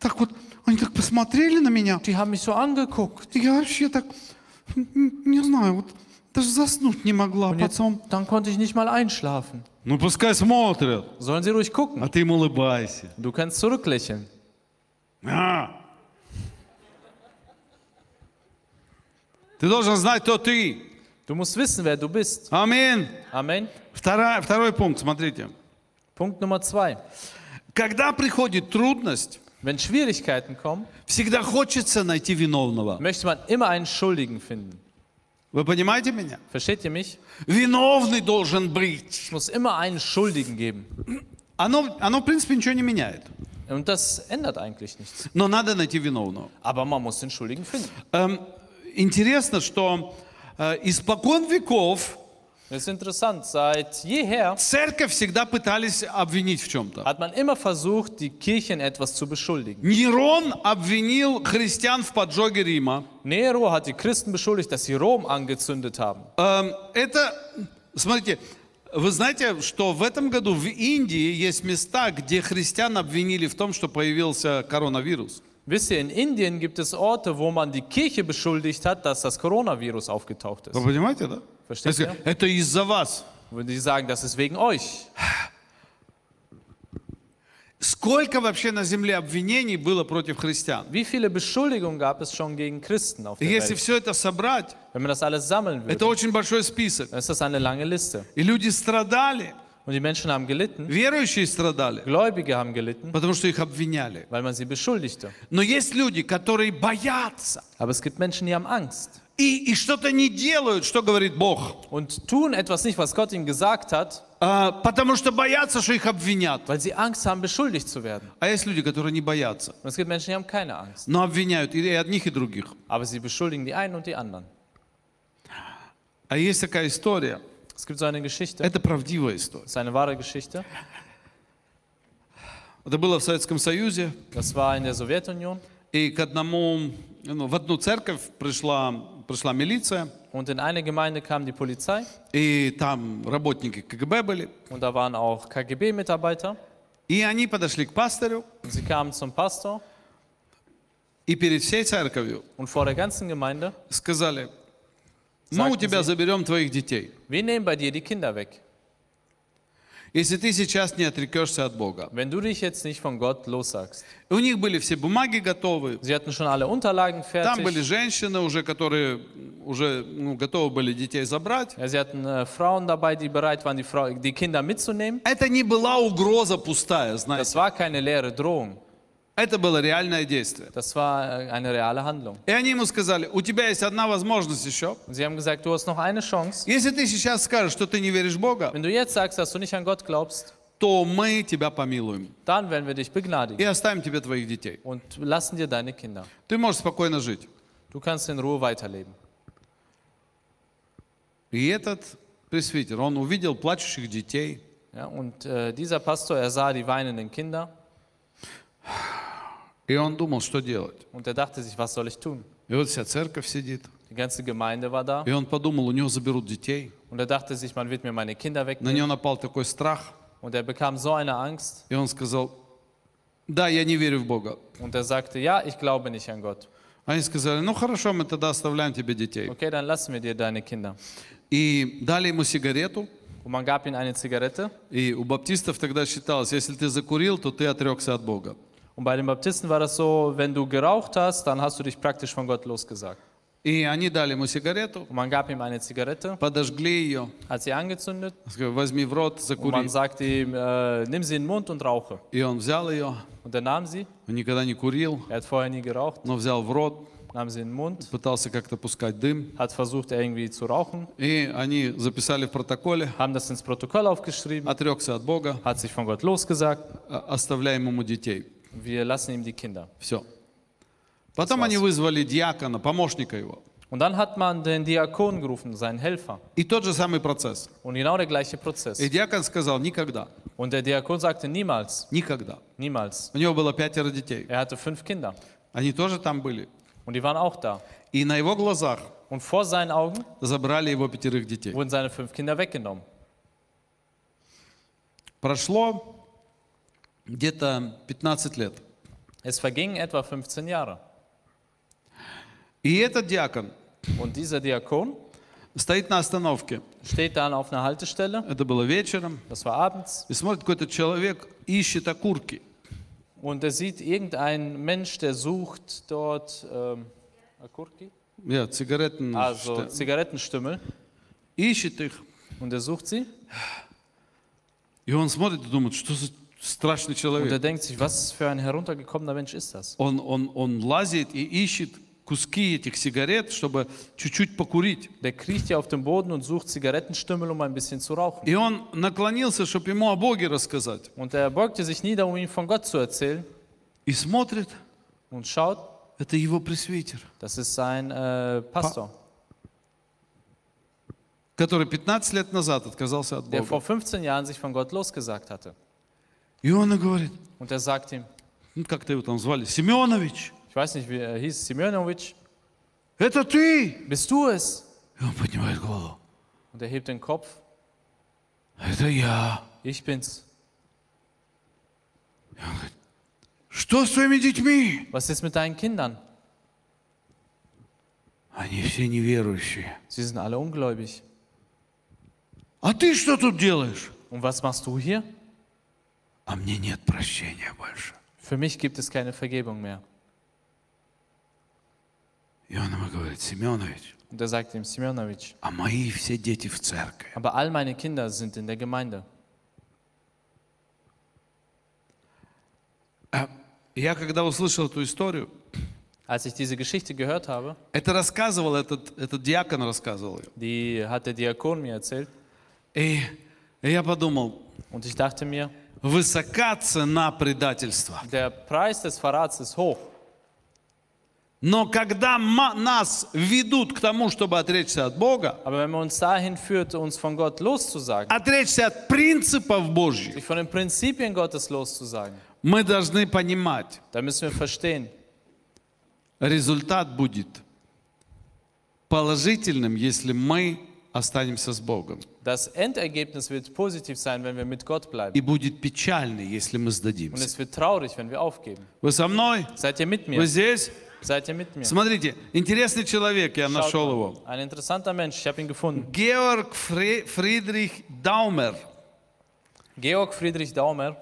так вот, они так посмотрели на меня. Die haben mich so angeguckt. Я вообще так, не знаю, вот даже заснуть не могла Und jetzt, потом. dann konnte ich nicht mal einschlafen. Ну пускай смотрят, Sollen sie ruhig gucken. а ты им улыбайся. Du kannst zurücklächeln. А. Ты должен знать, кто ты. Du musst wissen, wer du bist. Аминь. Amen. Вторая, второй пункт, смотрите. Punkt Nummer zwei. Когда приходит трудность, Wenn Schwierigkeiten kommen, всегда хочется найти виновного. möchte man immer einen Schuldigen finden. Вы понимаете меня? Versteht ihr mich? Виновный должен быть. Es muss immer einen Schuldigen geben. Оно, оно, в принципе, ничего не меняет. Und das ändert eigentlich nichts. Но надо найти виновного. Aber man muss den Schuldigen finden. Эм, интересно, что э, испокон веков Das ist interessant. Seit jeher церковь всегда пытались обвинить в чем-то. hat man immer versucht, die Kirche in etwas zu beschuldigen. Нерон обвинил христиан в поджоге Рима. Nero hat die Christen beschuldigt, dass sie Rom angezündet haben. Эм, это, смотрите, вы знаете, что в этом году в Индии есть места, где христиан обвинили в том, что появился коронавирус. Wisst ihr, in Indien gibt es Orte, wo man die Kirche beschuldigt hat, dass das Coronavirus aufgetaucht ist. Вы понимаете, да? Versteht ihr? Это из-за вас. Würden die sagen, das ist wegen euch. Сколько вообще на земле обвинений было против христиан? Wie viele Beschuldigungen gab es schon gegen Christen auf И der если Welt? все это собрать, Wenn man das alles sammeln это würde, очень большой список. dann ist das eine lange Liste. И люди страдали, Und die Menschen haben gelitten, верующие страдали, Gläubige haben gelitten, потому что их обвиняли. weil man sie beschuldigte. Но есть люди, которые боятся Aber es gibt Menschen, die haben Angst и, и что-то не делают, что говорит Бог, und tun etwas nicht, was Gott ihnen gesagt hat, А, потому что боятся, что их обвинят. weil sie Angst haben, beschuldigt zu werden. А есть люди, которые не боятся, Und es gibt Menschen, die haben keine Angst. но обвиняют и одних, и других. Aber sie beschuldigen die einen und die anderen. А есть такая история, Es gibt so eine Geschichte, это правдивая история. das ist eine wahre Geschichte. Это было в Советском Союзе, Das war in der Sowjetunion. и к одному, ну, в одну церковь пришла, пришла милиция, Und in eine Gemeinde kam die Polizei и там работники КГБ были, und da waren auch KGB-Mitarbeiter. и они подошли к пастырю, Und sie kamen zum Pastor и перед всей церковью und vor der ganzen Gemeinde, сказали, мы у тебя заберем твоих детей, wir nehmen bei dir die Kinder weg. если ты сейчас не отрекешься от Бога. Wenn du dich jetzt nicht von Gott lossagst. И у них были все бумаги готовы, Sie hatten schon alle Unterlagen Там были женщины уже, которые уже ну, готовы были детей забрать. Ja, sie hatten äh, Frauen dabei, die bereit waren, die, Frau, die Kinder mitzunehmen. Это не была угроза пустая, знаете. Das war keine leere Drohung. Это было реальное действие. Das war äh, eine reale Handlung. И они ему сказали, у тебя есть одна возможность еще. Und sie haben gesagt, du hast noch eine Chance. Если ты сейчас скажешь, что ты не веришь в Бога, Wenn du jetzt sagst, dass du nicht an Gott glaubst, то мы тебя помилуем dann werden wir dich и begnadigen оставим тебе твоих детей. und lassen dir deine Kinder. Ты можешь спокойно жить. Du kannst in Ruhe weiterleben. И этот пресвитер, он увидел плачущих детей, Ja, und äh, dieser Pastor, er sah die weinenden Kinder и он думал, что делать. und er dachte sich, was soll ich tun? И вот вся церковь сидит. Die ganze Gemeinde war da И он подумал, у него заберут детей. und er dachte sich, man wird mir meine Kinder На wegnehmen. него напал такой страх. Und er bekam so eine Angst И он сказал, да, я не верю в Бога. und er sagte, ja, ich glaube nicht an Gott. Они сказали, ну хорошо, мы тогда оставляем тебе детей. Okay, dann lassen wir dir deine Kinder. И дали ему сигарету. Und man gab ihm eine Zigarette. И у баптистов тогда считалось, если ты закурил, то ты отрекся от Бога. Und bei den Baptisten war das so, wenn du geraucht hast, dann hast du dich praktisch von Gott losgesagt. И они дали ему сигарету, Und man gab ihm eine Zigarette, подожгли ее, hat sie angezündet сказали, возьми в рот, und закури. man sagte ihm, äh, nimm sie in den Mund und rauche. И он взял ее, Und er nahm sie, он никогда не курил, er hat vorher nie geraucht, но взял в рот, nahm sie in den Mund, пытался как-то пускать дым. hat versucht irgendwie zu rauchen, И они записали в протоколе, haben das ins Protokoll aufgeschrieben, отрекся от Бога, hat sich von Gott losgesagt, а- оставляем ему детей. wir lassen ihm die Kinder. Все. Потом war's. они вызвали диакона, помощника его. Und dann hat man den Diakon gerufen, seinen Helfer. И тот же самый процесс. Und genau der gleiche Prozess. И диакон сказал, никогда, Und der Diakon sagte, niemals, никогда. niemals. У него было пятеро детей. Er hatte fünf Kinder. Они тоже там были. Und die waren auch da. И на его глазах Und vor seinen Augen забрали его пятерых детей. wurden seine fünf Kinder weggenommen. Прошло где-то 15 лет. Es vergingen etwa 15 Jahre. И этот диакон Und dieser Diakon стоит на остановке. steht dann auf einer Haltestelle. Это было вечером. Das war abends. И смотрит, какой-то человек ищет окурки. Und er sieht irgendeinen Mensch, der sucht dort ähm, Akurki? Я, цигаретный also штэ- Zigarettenstümmel. Ищет их. Und er sucht sie. И он смотрит и думает, что за страшный Und er человек. denkt sich, was für ein heruntergekommener Mensch ist das? Он, он, он лазит и ищет куски этих сигарет, чтобы чуть-чуть покурить. Der kriecht ja auf dem Boden und sucht Zigarettenstümmel, um ein bisschen zu rauchen. И он наклонился, чтобы ему о Боге рассказать. Und er beugte sich nieder, um ihm von Gott zu erzählen. И смотрит, Und schaut, это его пресвитер, das ist sein äh, Pastor, который 15 лет назад отказался от der vor Бога. 15 Jahren sich von Gott losgesagt hatte. И он и говорит, Und er sagt ihm, ну, как-то его там звали, Семенович, ich weiß nicht, wie er hieß, Simeonowitsch, это ты? bist du es? И он поднимает голову. Und er hebt den Kopf, Это я. ich bin's. Что с твоими детьми? Was ist mit deinen Kindern? Они все неверующие. Sie sind alle ungläubig. А ты что тут делаешь? Und was machst du hier? А мне нет прощения больше. Für mich gibt es keine Vergebung mehr. И он ему говорит, Семенович, Und er sagt ihm, Simeonowitsch, а мои все дети в церкви. aber all meine Kinder sind in der Gemeinde. А Я когда услышал эту историю, Als ich diese Geschichte gehört habe, это рассказывал, этот, этот диакон рассказывал ее. die hat der Diakon mir erzählt. И я подумал, Und ich dachte mir, высока цена предательства. der Preis des Verrats ist hoch. Но когда нас ведут к тому, чтобы отречься от Бога, Aber wenn man uns dahin führt, uns von Gott loszusagen, отречься от принципов Божьих, sich von den Prinzipien Gottes loszusagen, мы должны понимать, dann müssen wir verstehen, результат будет положительным, если мы останемся с Богом. das Endergebnis wird positiv sein, wenn wir mit Gott bleiben. И будет печальный, если мы Und сдадимся. es wird traurig, wenn wir aufgeben. Вы со мной? Seid ihr mit Вы mir? здесь? Seid ihr mit mir? Смотрите, интересный человек, я Schaut нашел mal, его. Ein interessanter Mensch, ich habe ihn gefunden. Фре- Фридрих Даумер. Georg Friedrich Daumer.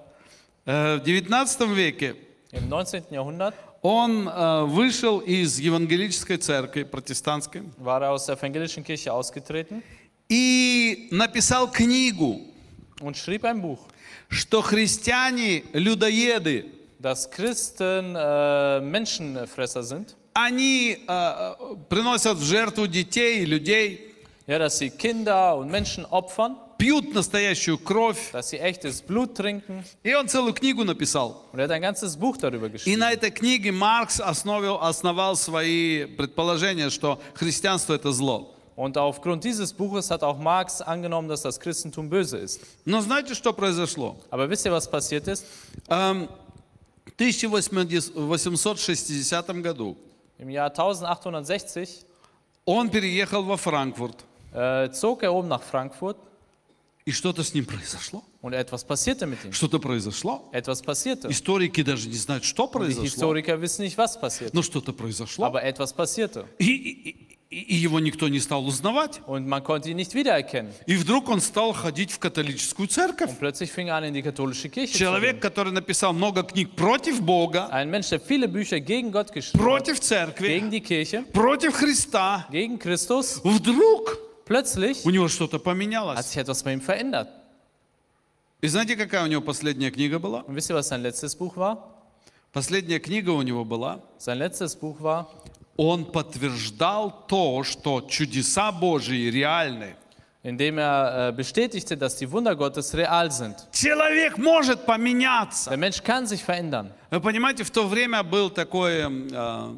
Э, В 19 веке Im 19. Jahrhundert он э, вышел из евангелической церкви протестантской war er aus der evangelischen Kirche ausgetreten и написал книгу, und schrieb ein Buch, что христиане людоеды, dass Christen äh, Menschenfresser sind. они э, приносят в жертву детей и людей, Ja, dass sie Kinder und Menschen opfern, пьют настоящую кровь. dass sie echtes Blut trinken. И он целую книгу написал. Und er hat ein ganzes Buch darüber И geschrieben. на этой книге Маркс основил, основал свои предположения, что христианство это зло. Und aufgrund dieses Buches hat auch Marx angenommen, dass das Christentum böse ist. Но знаете, что произошло? Aber wisst ihr, was passiert ist? Эм, В 1860 году Im Jahr 1860 он переехал во Франкфурт. äh, zog er oben nach Frankfurt И что-то с ним произошло. und etwas passierte mit ihm. Что-то произошло. Etwas passierte. Историки даже не знают, что произошло. Historiker wissen nicht, was. Но что-то произошло. Aber etwas passierte. И, и- и- его никто не стал узнавать. Und man konnte ihn nicht wiedererkennen. И вдруг он стал ходить в католическую церковь. Und plötzlich fing er an, in die katholische Kirche zu Человек, gehen. который написал много книг против Бога, Ein Mensch, der viele Bücher gegen Gott geschrieben hat, против церкви, gegen die Kirche, против Христа. gegen Christus. Вдруг Plötzlich у него что-то hat поменялось. sich etwas bei ihm verändert. И знаете, какая у него последняя книга была? Und wisst ihr, was sein letztes Buch war? Последняя книга у него была Sein letztes Buch war, он подтверждал то, что чудеса Божьи реальны. in dem er äh, bestätigte, dass die Wunder Gottes real sind. Человек может поменяться. Der Mensch kann sich verändern. Вы понимаете, в то время был такой э,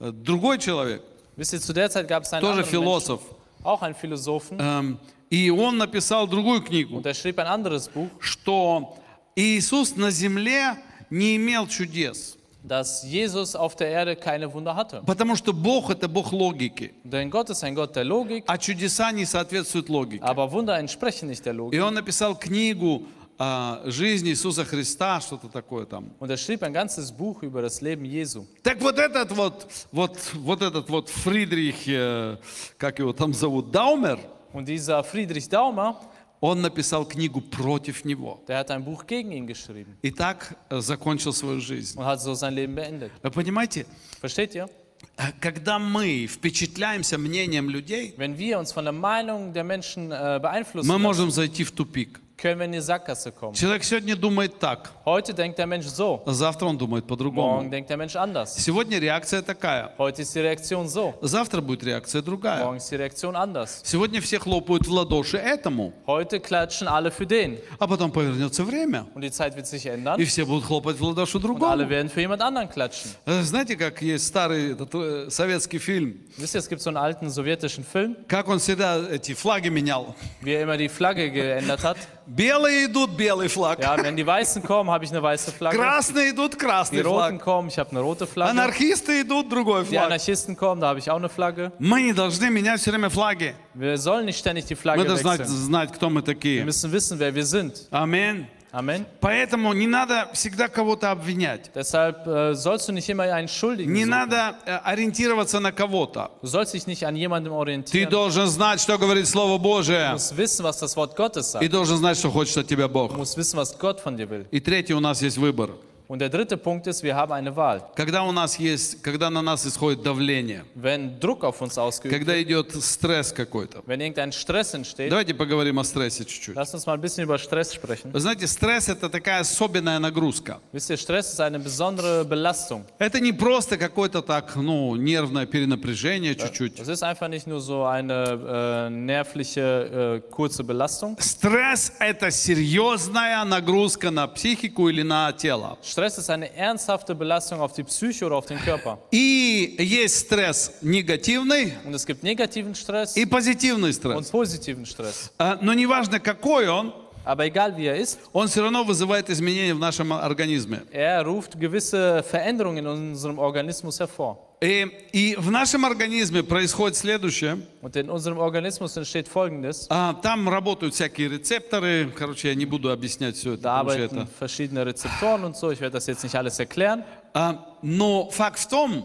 э, другой человек. Wisst ihr, zu der Zeit gab es einen тоже anderen Menschen, философ. Auch einen Philosophen, Эм, И он написал другую книгу, und er schrieb ein anderes Buch, что Иисус на земле не имел чудес. dass Jesus auf der Erde keine Wunder hatte. Потому что Бог это Бог логики, Denn Gott ist ein Gott der Logik, а чудеса не соответствуют логике. aber Wunder entsprechen nicht der И Logik. он написал книгу а, «Жизнь Иисуса Христа», что-то такое там. Und er schrieb ein ganzes Buch über das Leben Jesu. Так вот этот вот, вот, вот этот вот Фридрих, э, как его там зовут, Даумер, Und dieser Friedrich Daumer, он написал книгу против него. der hat ein Buch gegen ihn geschrieben И так э, закончил свою жизнь. und hat so sein Leben beendet. Вы понимаете, Versteht ihr? э, когда мы впечатляемся мнением людей, Wenn wir uns von der Meinung der Menschen äh, beeinflussen мы lassen, можем зайти в тупик. können wir in die Sackgasse kommen. Человек сегодня думает так, Heute denkt der Mensch so, а завтра он думает morgen по-другому. denkt der Mensch anders. Сегодня реакция такая, Heute ist die Reaktion so, завтра будет реакция другая. morgen ist die Reaktion anders. Сегодня все хлопают в ладоши этому, Heute klatschen alle für den а потом повернется время, und die Zeit wird sich и ändern все будут хлопать в ладоши und alle другому. werden für jemand anderen klatschen. Э, Знаете, как есть старый этот, э, советский фильм, Wisst ihr, es gibt so einen alten sowjetischen Film, как он всегда эти флаги менял. wie er immer die Flagge geändert hat. *laughs* Белые идут, белый флаг. Ja, wenn die Weißen kommen, habe ich eine weiße Flagge. Красные идут, Die красный Roten флаг. kommen, ich habe eine rote Flagge. Анархисты идут, другой Die флаг. Anarchisten kommen, da habe ich auch eine Flagge. Мы не должны менять все время флаги. Wir sollen nicht ständig die Мы Flagge должны знать, wechseln. знать, кто мы Wir такие. müssen wissen, wer wir sind. Аминь. Amen. Поэтому не надо всегда кого-то обвинять. Deshalb äh, sollst du nicht immer einen Schuldigen Не suchen. надо э, ориентироваться на кого-то. Du sollst dich nicht an jemandem Ты orientieren. Du должен знать, что говорит Слово Божие. musst wissen, was das Wort Gottes sagt. И должен знать, что хочет от тебя Бог. musst wissen, was Gott von dir will. И третий, у нас есть выбор. Und der dritte Punkt ist, wir haben eine Wahl. Когда у нас есть, когда на нас исходит давление, Wenn Druck auf uns ausgeübt wird, когда идет стресс какой-то. wenn irgendein Stress entsteht, Давайте поговорим о стрессе чуть-чуть. lass uns mal ein bisschen über Stress sprechen. Вы знаете, стресс это такая особенная нагрузка. Wisst ihr, Stress ist eine besondere Belastung. Это не просто какое-то так, ну, нервное перенапряжение чуть-чуть. Es ist einfach nicht nur so eine äh, nervliche, äh, kurze Belastung. Стресс это серьезная нагрузка на психику или на тело. Stress ist eine ernsthafte Belastung auf die Psyche oder auf den Körper. И есть стресс негативный Und es gibt negativen Stress и позитивный und стресс. positiven Stress. А, Но неважно какой он, Aber egal wie er ist, он все равно вызывает изменения в нашем организме. er ruft gewisse Veränderungen in unserem Organismus hervor. И, и в нашем организме происходит следующее. Und in unserem Organismus entsteht Folgendes. А, там работают всякие рецепторы. Короче, я не буду объяснять все это. Da arbeiten это- verschiedene Rezeptoren und so. Ich werde das jetzt nicht alles erklären. А, но факт в том,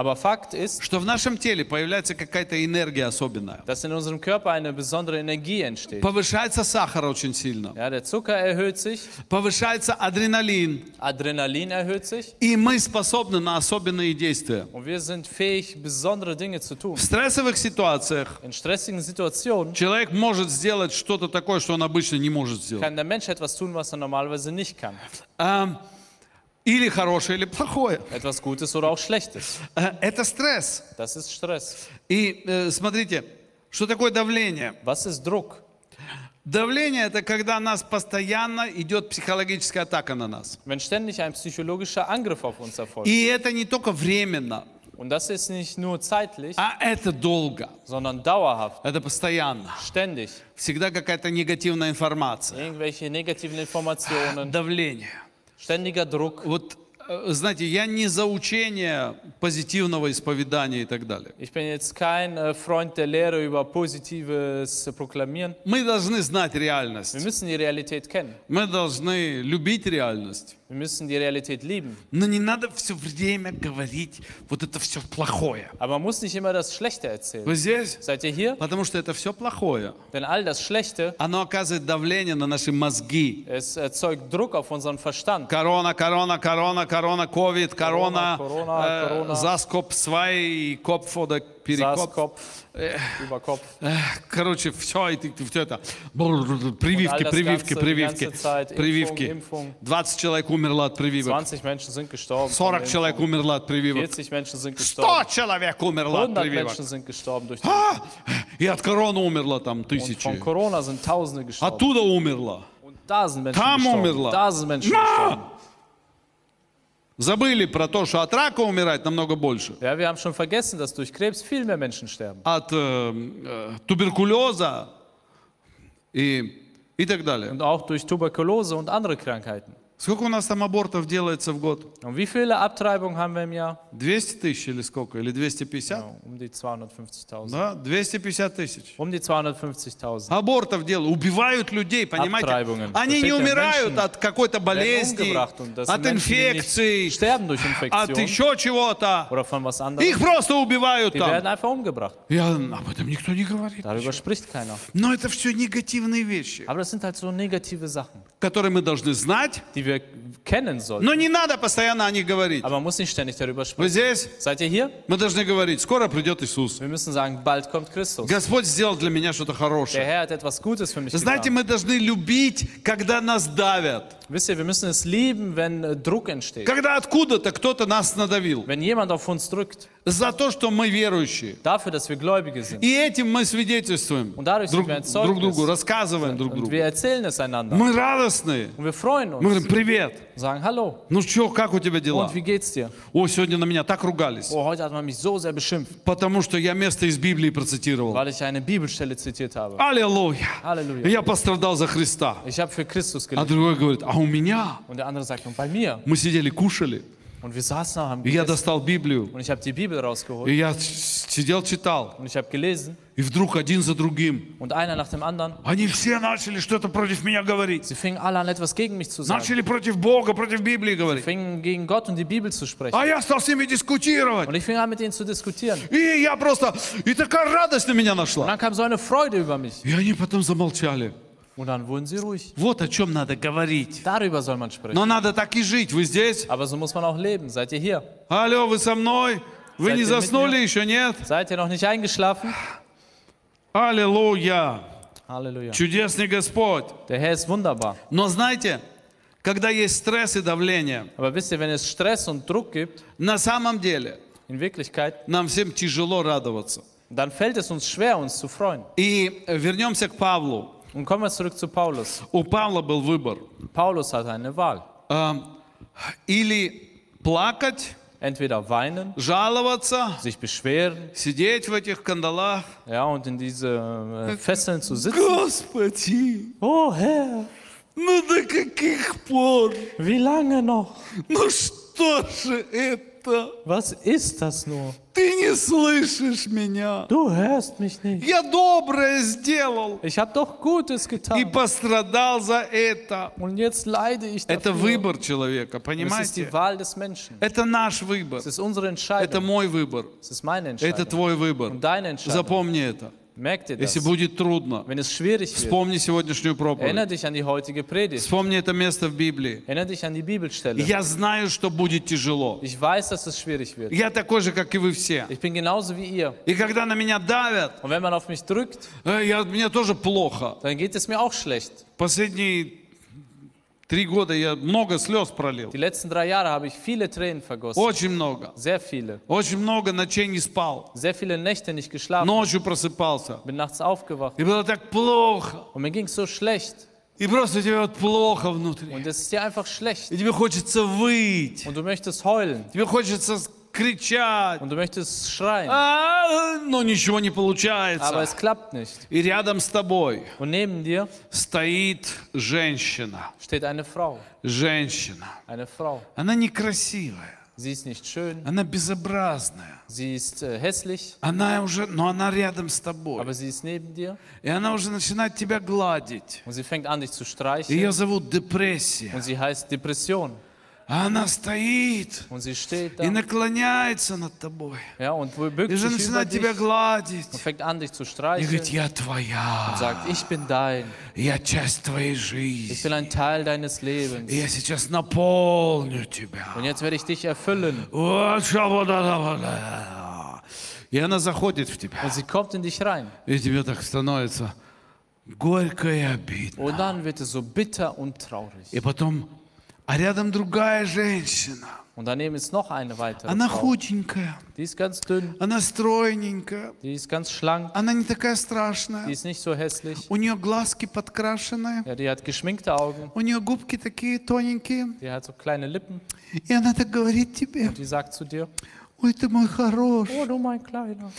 Aber Fakt ist, что в нашем теле появляется какая-то энергия особенная. dass in unserem Körper eine besondere Energie entsteht. Повышается сахар очень сильно. Ja, der Zucker erhöht sich, Повышается адреналин. Adrenalin erhöht sich И мы способны на особенные действия. und wir sind fähig, besondere Dinge zu tun. В стрессовых ситуациях In stressigen Situationen человек может сделать что-то такое, что он обычно не может сделать. kann der Mensch etwas tun, was er normalerweise nicht kann. А, или хорошее, или плохое. Etwas Gutes oder auch Schlechtes. А, это стресс. Das ist Stress. И äh, смотрите, что такое давление? Was ist Druck? Давление это когда нас постоянно идет психологическая атака на нас. Wenn ständig ein psychologischer Angriff auf uns erfolgt. И это не только временно, Und das ist nicht nur zeitlich, а это долго. sondern dauerhaft, Это постоянно. ständig. Всегда какая-то негативная информация. Irgendwelche negativen Informationen, Давление. ständiger Druck. Вот, э, знаете, я не за учение позитивного исповедания и так далее. Ich bin jetzt kein äh, Freund der Lehre über positives äh, Proklamieren. Мы должны знать Wir реальность. müssen die Realität kennen. Мы должны любить реальность. Wir müssen die Realität lieben. Но не надо все время говорить вот это все плохое. Aber man muss nicht immer das Schlechte erzählen. Вы здесь? Seid ihr hier? Потому что это все плохое. Denn all das Schlechte, Оно оказывает давление на наши мозги. es erzeugt Druck auf unseren Verstand. Корона, корона, корона, корона, ковид, корона, Корона, э, корона. заскоп, свай, коп, фода, перекоп. Überkopf. Эх, Короче, все, и все это. Прививки, прививки, прививки. Прививки. Impfung, Impfung. 20 человек умерло от прививок. 20 Menschen sind gestorben. von 40 der человек умерло от прививок. 40 Menschen sind 100 gestorben. человек умерло от 100 прививок. Menschen sind gestorben durch die А! И от короны умерло там Und тысячи. von Corona sind Tausende gestorben. Оттуда умерло. Und da sind Menschen Там gestorben. умерло. Da sind Menschen На! gestorben. Забыли про то, что от рака умирать намного больше. Ja, wir haben schon vergessen, dass durch Krebs viel mehr Menschen sterben. От э, э, туберкулеза и, и так далее. Und auch durch Tuberkulose und andere Krankheiten. Сколько у нас там абортов делается в год? Und wie viele Abtreibungen haben wir im Jahr? 200 тысяч или сколько? Или 250? Ja, um die 250.000. Да, 250 тысяч. Um die 250.000. Абортов делают, убивают людей, понимаите? Abtreibungen. Они не умирают Menschen от какой-то болезни, от инфекций, durch от еще чего-то. oder von was Их просто убивают Die werden там. einfach umgebracht. Я, об этом никто не говорит. Darüber spricht keiner. Но это все негативные вещи, Aber das sind halt so negative Sachen, которые мы должны знать, die wir kennen sollten. но не надо постоянно о них говорить. Aber man muss nicht ständig darüber Вы sprechen. здесь? Seid ihr hier? Мы должны говорить, скоро придет Иисус. Wir müssen sagen, bald kommt Christus. Господь сделал для меня что-то Der хорошее. Herr hat etwas Gutes für mich Знаете, мы должны любить, когда нас давят. Wisst ihr, wir müssen es lieben, wenn äh, Druck entsteht. Когда откуда-то кто-то нас надавил. Wenn jemand auf uns drückt, За то, что мы верующие. dafür, dass wir Gläubige sind. И этим мы свидетельствуем Und dadurch друг, wir ein друг Zeugnis. другу, рассказываем друг другу. wir erzählen es einander. Мы радостные. Und wir freuen Мы uns. говорим, привет. Sagen Hallo. Ну что, как у тебя дела? Und wie geht's dir? О, сегодня на меня так ругались. Oh, heute hat man mich so sehr beschimpft, Потому что я место из Библии процитировал. weil ich eine Bibelstelle zitiert habe. Аллилуйя. Halleluja. Я пострадал за Христа. Ich habe für Christus А другой говорит, а у меня? Und der andere sagt, und bei mir. Мы сидели, кушали. Und wir saßen haben И я достал Библию. Und ich die Bibel rausgeholt. И я сидел, читал. Und ich gelesen. И вдруг один за другим. Und einer nach dem anderen. Они все начали что-то против меня говорить. Sie fingen alle an, etwas gegen mich zu sagen. Начали против Бога, против Библии говорить. Fingen gegen Gott und die Bibel zu sprechen. А я стал с ними дискутировать. Und ich fing an, mit ihnen zu diskutieren. И я просто... И такая радость на меня Und нашла. dann kam so eine Freude über mich. И они потом замолчали. Und dann wurden sie ruhig. Вот о чем надо говорить. Darüber soll man sprechen. Но надо так и жить. Вы здесь? Aber so muss man auch leben. Seid ihr hier? Алло, вы со мной? Вы Seid не ihr mit заснули mir? еще, нет? Seid ihr noch nicht eingeschlafen? Аллилуйя! Halleluja. Чудесный Господь! Der Herr ist wunderbar. Но знаете, когда есть стресс и давление, Aber wisst ihr, wenn es Stress und Druck gibt, на самом деле in Wirklichkeit, нам всем тяжело радоваться. dann fällt es uns schwer, uns zu freuen. И э, вернемся к Павлу. Und kommen wir zurück zu Paulus. У Павла был выбор. Paulus hatte eine Wahl. Эм, Или плакать, Entweder weinen, жаловаться, sich beschweren, сидеть в этих кандалах. ja, und in diese äh, Fesseln zu sitzen. Господи, Oh Herr, ну до каких пор? wie lange noch? Ну что же это? Was ist das nur? Ты не слышишь меня. Du hörst mich nicht. Я доброе сделал Ich habe doch Gutes и getan. пострадал за это. Und jetzt leide ich Это dafür. выбор человека, Es ist понимаете? die Wahl des Menschen. Это наш выбор. Es ist unsere Это Entscheidung. мой выбор. Es ist meine Это Entscheidung. твой выбор. Und deine Entscheidung. Запомни это. Если будет трудно, вспомни сегодняшнюю проповедь. Вспомни это место в Библии. Я знаю, что будет тяжело. Я такой же, как и вы все. И когда на меня давят, э, я, мне тоже плохо. dann geht es mir auch schlecht. Последние три года я много слез пролил. Die letzten drei Jahre habe ich viele Tränen vergossen. Очень много. Sehr viele. Очень много ночей не спал. Sehr viele Nächte nicht geschlafen. Ночью просыпался. Bin nachts aufgewacht. И было так плохо. Und mir ging so schlecht. И просто тебе вот плохо внутри. Und es ist dir einfach schlecht. И тебе хочется выть. Und du möchtest heulen. Тебе хочется с- кричать. Und du möchtest schreien. А, но ничего не Aber получается. es klappt nicht. И рядом с тобой Und neben dir стоит женщина. steht eine Frau. Женщина. Eine Frau. Она некрасивая. Sie ist nicht schön. Она безобразная. Sie ist äh, hässlich. Она уже, но она рядом с тобой. Aber sie ist neben dir. И она уже начинает тебя гладить. Und sie fängt an, dich zu Ее streicheln. зовут депрессия. Und sie heißt Depression. А она стоит Und sie steht и da. наклоняется над тобой. Ja, und И bückt уже sich über начинает тебя гладить. Und fängt an, dich zu И говорит, streicheln. я твоя. Und sagt, ich bin dein. Я часть твоей Ich жизни. bin ein Teil deines И Lebens. я сейчас наполню тебя. Und jetzt werde ich dich erfüllen. И она заходит в тебя. Und sie kommt in dich rein. И тебе так становится горько и обидно. Und dann wird es so bitter und traurig. И потом А рядом другая женщина. Und daneben ist noch eine weitere Она Frau. худенькая, Die ist ganz dünn, она стройненькая, die ist ganz schlank, она не такая die страшная. ist nicht so hässlich. У нее глазки подкрашенные, Ja, die hat geschminkte Augen, у нее губки такие тоненькие. die hat so kleine Lippen. И она так говорит тебе, Die sagt zu dir, ой, ты мой хороший. oh du mein Kleiner,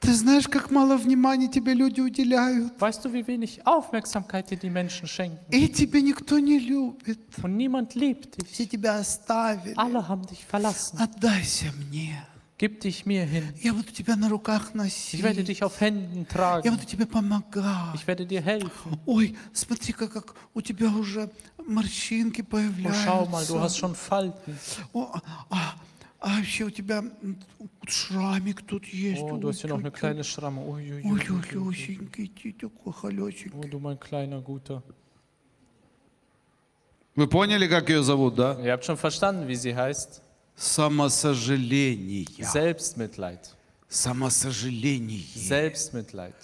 Ты знаешь, как мало внимания тебе люди уделяют. weißt du, wie wenig Aufmerksamkeit dir die Menschen schenken? И тебя никто не любит. Und niemand liebt dich. Все тебя оставили. Alle haben dich verlassen. Отдайся мне. Gib dich mir hin. Я буду тебя на руках Ich werde носить. dich auf Händen Я tragen. буду тебе помогать. Ich werde dir helfen. Ой, смотри-ка, как у тебя уже морщинки Oh, schau mal, du появляются. hast schon Falten. О, а, а вообще у тебя шрамик тут есть. Oh, du hast hier noch eine kleine Schramme. Ui, ui, Ой, ui. Люсенький, ты такой. Oh, du mein kleiner Guter. Вы поняли, как ее зовут, да? Ihr habt schon verstanden, wie sie heißt. Самосожаление. Selbstmitleid. Самосожаление. Selbstmitleid.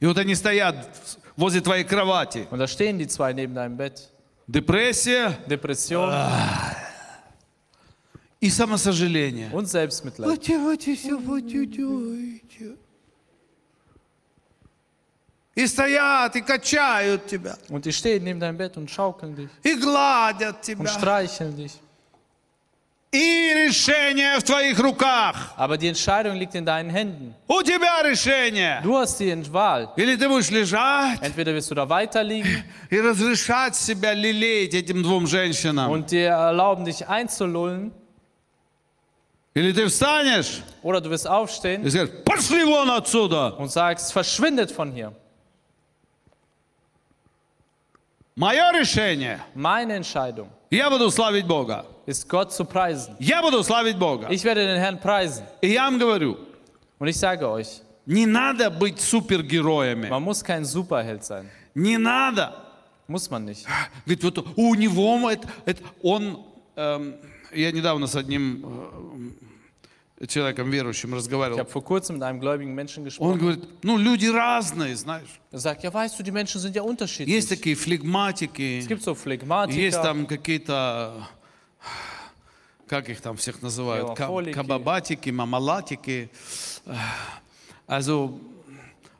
И вот они стоят возле твоей кровати. Und da stehen die zwei neben deinem Bett. Депрессия Depression и самосожаление. und Selbstmitleid. И стоят, и качают тебя, Und die stehen neben deinem Bett und schaukeln dich и гладят und тебя. streicheln dich. И решение в твоих руках. Aber die Entscheidung liegt in deinen Händen. У тебя решение. Du hast die Wahl. Или ты будешь лежать Entweder wirst du da weiterliegen и разрешать себя лелеять этим двум женщинам. und dir erlauben, dich einzulullen, Или ты встанешь oder du wirst aufstehen и скажешь, пошли вон отсюда. und sagst, verschwindet von hier. Мое решение. Meine Entscheidung Я буду славить Бога. ist Gott zu preisen. Я буду славить Бога. Ich werde den Herrn preisen. И я вам говорю, Und ich sage euch, не надо быть супергероями. man muss kein Superheld sein. Не надо. Muss man nicht. Говорит, вот у него это, это- он, эм, я недавно с одним э, человеком верующим Ich разговаривал. habe vor kurzem mit einem gläubigen Menschen gesprochen. Он говорит, ну люди разные, знаешь. Er sagt, ja weißt du, die Menschen sind ja unterschiedlich. Есть такие флегматики, Es gibt so есть там какие-то, как их там всех называют, кабабатики, мамалатики. Also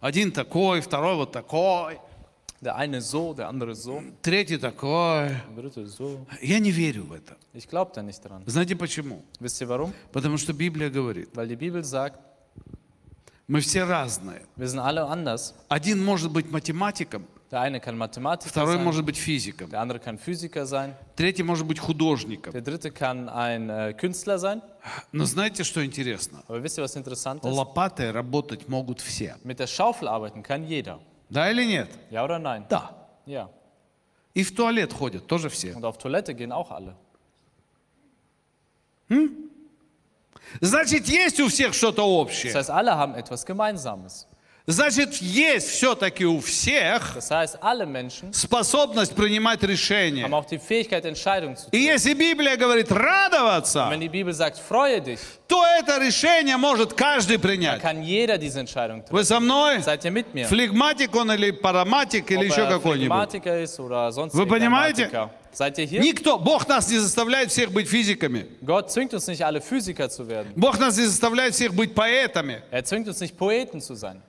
один такой, второй вот такой, der eine so, der andere so, третий такой. dritte so. Я не верю в это. Ich glaube da nicht dran. Знаете почему? Wisst ihr warum? Потому что Библия говорит, Weil die Bibel sagt, мы все разные. wir sind alle anders. Один может быть математиком, Der eine kann Mathematiker второй sein, может быть физиком, der andere kann Physiker sein, третий может быть художником. der dritte kann ein äh, Künstler sein. Но знаете, что интересно? Aber wisst ihr, was interessant ist? Лопатой работать могут все. Mit der Schaufel arbeiten kann jeder. Да или нет? Ja oder nein? Да. Ja. И в туалет ходят тоже все. Und auf Toilette gehen auch alle. Значит, есть у всех что-то Das общее. heißt, alle haben etwas Gemeinsames. Значит, есть все-таки у всех Das heißt, alle Menschen способность принимать haben решения. auch die Fähigkeit, Entscheidungen zu И treffen. если Библия говорит радоваться, Wenn die Bibel sagt, freue dich, то это решение может каждый принять. kann jeder diese Entscheidung treffen. Вы со мной? Seid ihr mit mir? Флегматик он или параматик или Ob еще er какой-нибудь. Phlegmatiker ist oder sonst Вы понимаете? Seid ihr hier? Никто, Бог нас не заставляет всех быть физиками. Gott zwingt uns nicht, alle Physiker zu werden. Бог нас не заставляет всех быть поэтами. Er zwingt uns nicht, Poeten zu sein.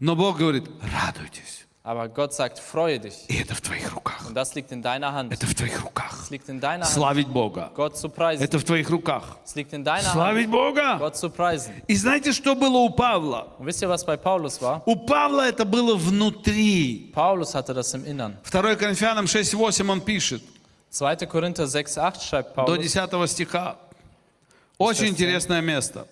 Но Бог говорит, радуйтесь. Aber Gott sagt, freue dich. И это в твоих руках. Und das liegt in deiner Hand. Это в твоих руках. Es liegt in deiner Hand, Славить Бога. Gott zu preisen. Это в твоих руках. Es liegt in deiner Hand, Славить Бога. Gott zu preisen. И знаете, что было у Павла? Und wisst ihr, was bei Paulus war? У Павла это было внутри. Paulus hatte das im Innern. 2 Коринфянам 6.8 он пишет, 2. Korinther 6,8 schreibt до Paulus. 10 стиха. Очень интересное место.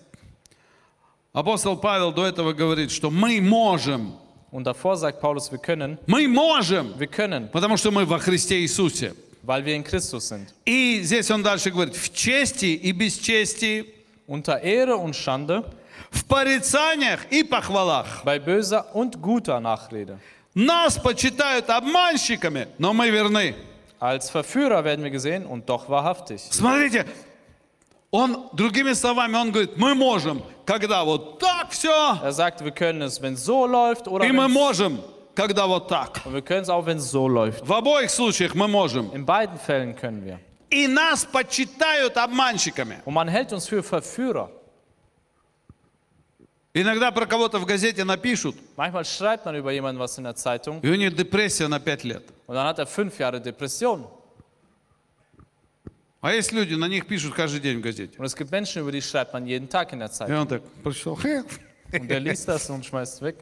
Апостол Павел до этого говорит, что мы можем, Und davor sagt Paulus, wir können, мы можем, wir können, потому что мы во Христе Иисусе. weil wir in Christus sind. И здесь он дальше говорит, в чести и бесчестии, Unter Ehre und Schande, в порицаниях и похвалах. bei böser und guter Nachrede. Нас почитают обманщиками, но мы верны. Als Verführer werden wir gesehen und doch wahrhaftig. Смотрите, он, другими словами, он говорит, мы можем, когда вот так все, Er sagt, wir können es, wenn es so läuft oder и мы можем, когда вот так. Und wir können es auch, wenn es so läuft. В обоих случаях мы можем. In beiden Fällen können wir. И нас почитают обманщиками. Und man hält uns für Verführer. Иногда про кого-то в газете напишут, Manchmal schreibt man über jemanden was in der Zeitung и у них депрессия на 5 лет. und dann hat er fünf Jahre Depression. А есть люди, на них пишут каждый день в газете. Und es gibt Menschen, über die schreibt man jeden Tag in der И Zeitung. он так прочитал. «Хе». Und der liest das und schmeißt es weg.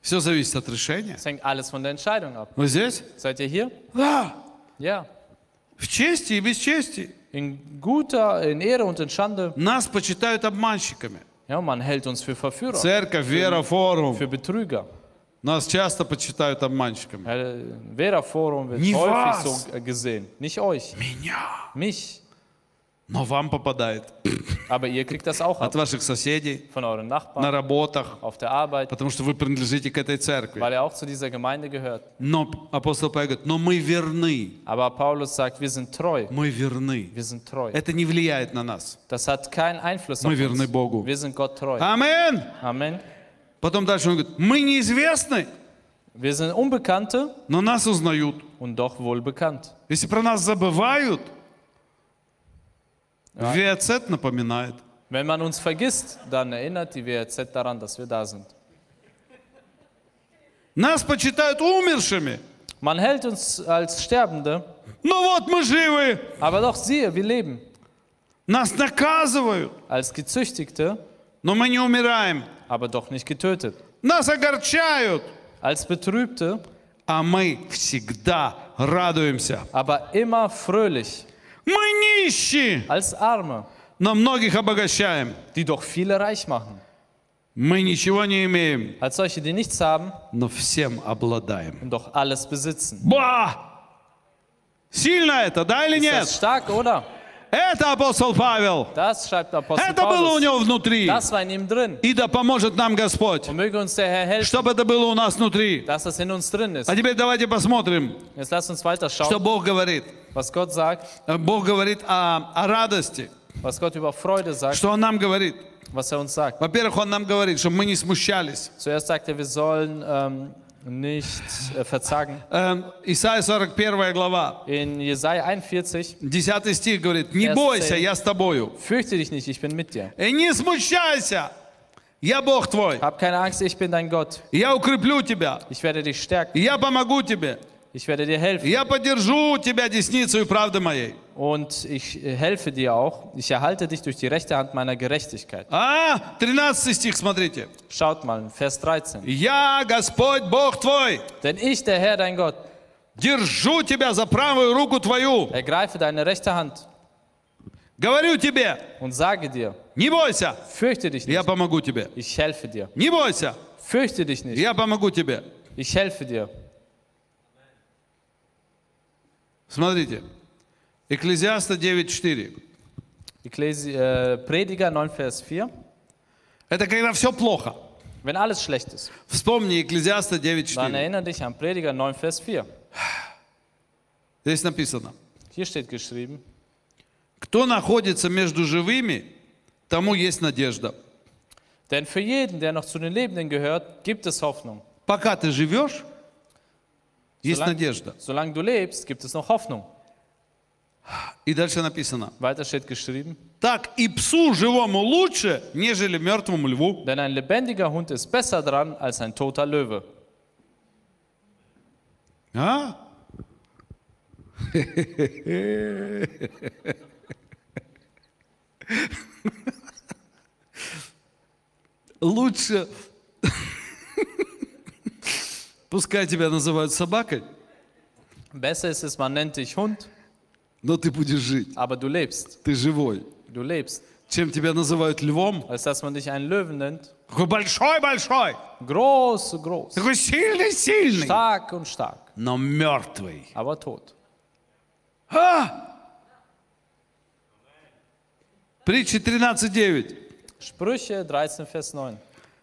Все зависит от решения. Es hängt alles von der Entscheidung ab. Вы здесь? Seid ihr hier? Да. Ja. В чести и без чести. In guter, in Ehre und in Schande. Нас почитают обманщиками. Ja, man hält uns für Verführer, Церковь, Вера, Форум. für Betrüger. Нас часто почитают обманщиками. Vera-Forum wird Nie häufig was. so äh, gesehen. Nicht euch, Меня. mich. Но вам попадает. Aber ihr kriegt das auch От ab. ваших соседей, Von euren на Nachbarn, работах. auf der Arbeit, Потому что вы принадлежите к этой церкви. weil er auch zu dieser Gemeinde gehört. Но апостол Павел говорит, но мы верны. Aber Paulus sagt, wir sind treu. Мы верны. Wir sind treu. Это не влияет на нас. Das hat keinen Einfluss auf Мы верны uns. Богу. Wir sind Gott treu. Амин. Amen. Потом дальше он говорит, мы неизвестны, Wir sind Unbekannte но нас узнают. und doch wohl bekannt. Если про нас забывают, ВИАЦЕТ напоминает. Wenn man uns vergisst, dann erinnert die WRZ daran, dass wir da sind. Нас почитают умершими. Man hält uns als Sterbende, Но вот мы живы. aber doch siehe, wir leben. Нас наказывают, Als Gezüchtigte, но мы не умираем. aber doch nicht getötet. Нас огорчают, Als Betrübte, а мы всегда радуемся. aber immer fröhlich. Мы нищие, Als Arme, но многих обогащаем. die doch viele reich machen. Мы ничего не имеем, Als solche, die nichts haben но всем обладаем. und doch alles besitzen. Ба! Сильно это, да или Ist das нет? stark, oder? Это апостол Павел. Das schreibt Apostel Это было у Paulus. него внутри. Das war in ihm drin. И да поможет нам Господь, Und möge uns der Herr helfen, чтобы это было у нас внутри. dass das in uns drin ist. А теперь давайте посмотрим, Jetzt lasst uns weiter что Бог говорит. was Gott sagt, Э, Бог говорит о, о радости. was Gott über Freude sagt, Что Он нам говорит? was er uns sagt. Во-первых, Он нам говорит, чтобы мы не смущались. Zuerst sagt er, wir sollen ähm, nicht äh, verzagen. Эм, Исайя 41 глава, In Jesaja 41, 10 стих говорит, «Не Yes, бойся, sir. я с тобою. fürchte dich nicht, ich bin mit dir. И не смущайся, я Бог твой. Hab keine Angst, ich bin dein Gott. Я укреплю тебя. Ich werde dich stärken, Я помогу тебе. ich werde dir helfen Я поддержу тебя десницей правды моей». und ich äh, helfe dir auch. Ich erhalte dich durch die rechte Hand meiner Gerechtigkeit. А, 13 стих, смотрите. Schaut mal, Vers 13. «Я, Господь, Бог твой, Denn ich, der Herr, dein Gott, держу тебя за правую руку твою. ergreife deine rechte Hand Говорю тебе, und sage dir, не бойся, fürchte dich я nicht, помогу тебе. ich helfe dir. Не бойся, Fürchte dich nicht, я помогу тебе. ich helfe dir. Смотрите, Экклезиаста 9.4. Ekklesi äh, Prediger 9, Vers 4. Это когда все плохо. Wenn alles schlecht ist, Вспомни Экклезиаста dann 9.4. erinnere dich an Prediger 9, Vers 4. Здесь написано. Hier steht geschrieben, Кто находится между живыми, тому есть надежда. denn für jeden, der noch zu den Lebenden gehört, gibt es Hoffnung. Пока ты живешь, есть Solange- надежда. Solange du lebst, gibt es noch Hoffnung. И дальше написано. Weiter steht geschrieben, Так и псу живому лучше, нежели мертвому льву. denn ein lebendiger Hund ist besser dran als ein toter Löwe. А? Лучше, пускай тебя называют собакой, Besser ist es, man nennt dich Hund, но ты будешь жить, aber du lebst. ты живой. Du lebst. Чем тебя называют львом, Als dass man dich einen Löwen nennt. такой большой-большой, Groß, groß. такой сильный-сильный, Stark und stark, но мертвый. aber tot. Притча 13.9. Sprüche 13, Vers 9.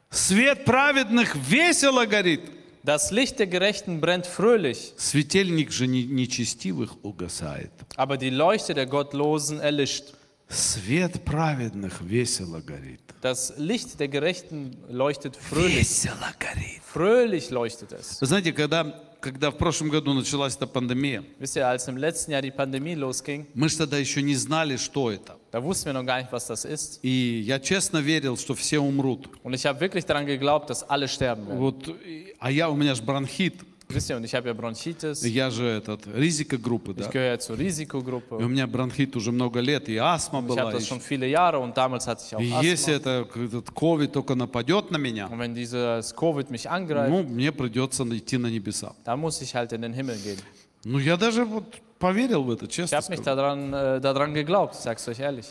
Свет праведных весело горит, Das Licht der Gerechten brennt fröhlich, светильник же не- нечестивых угасает. aber die Leuchte der Gottlosen erlischt. Свет праведных весело горит. Das Licht der Gerechten leuchtet fröhlich. Весело горит. Fröhlich leuchtet es. Вы знаете, когда, когда в прошлом году началась эта пандемия, Wisst ihr, als im letzten Jahr die Pandemie losging, мы же тогда еще не знали, что это. da wussten wir noch gar nicht, was das ist. И я честно верил, что все умрут. Und ich habe wirklich daran geglaubt, dass alle sterben werden. Вот, и- а я, у меня же бронхит. Und ich habe ja Bronchitis. Я же этот, ризика группы, Ich да. gehöre ja zur И у Risikogruppe. меня бронхит уже много лет, и астма Ich была. habe das schon viele Jahre und damals hatte ich auch И если Asthma. это, этот ковид только нападет на меня, Und wenn dieses Covid mich angreift, ну, мне придется идти на небеса. dann muss ich halt in den Himmel gehen. Ну, я даже вот поверил в это, Ich честно habe mich daran, äh, daran geglaubt, ich sag's euch ehrlich.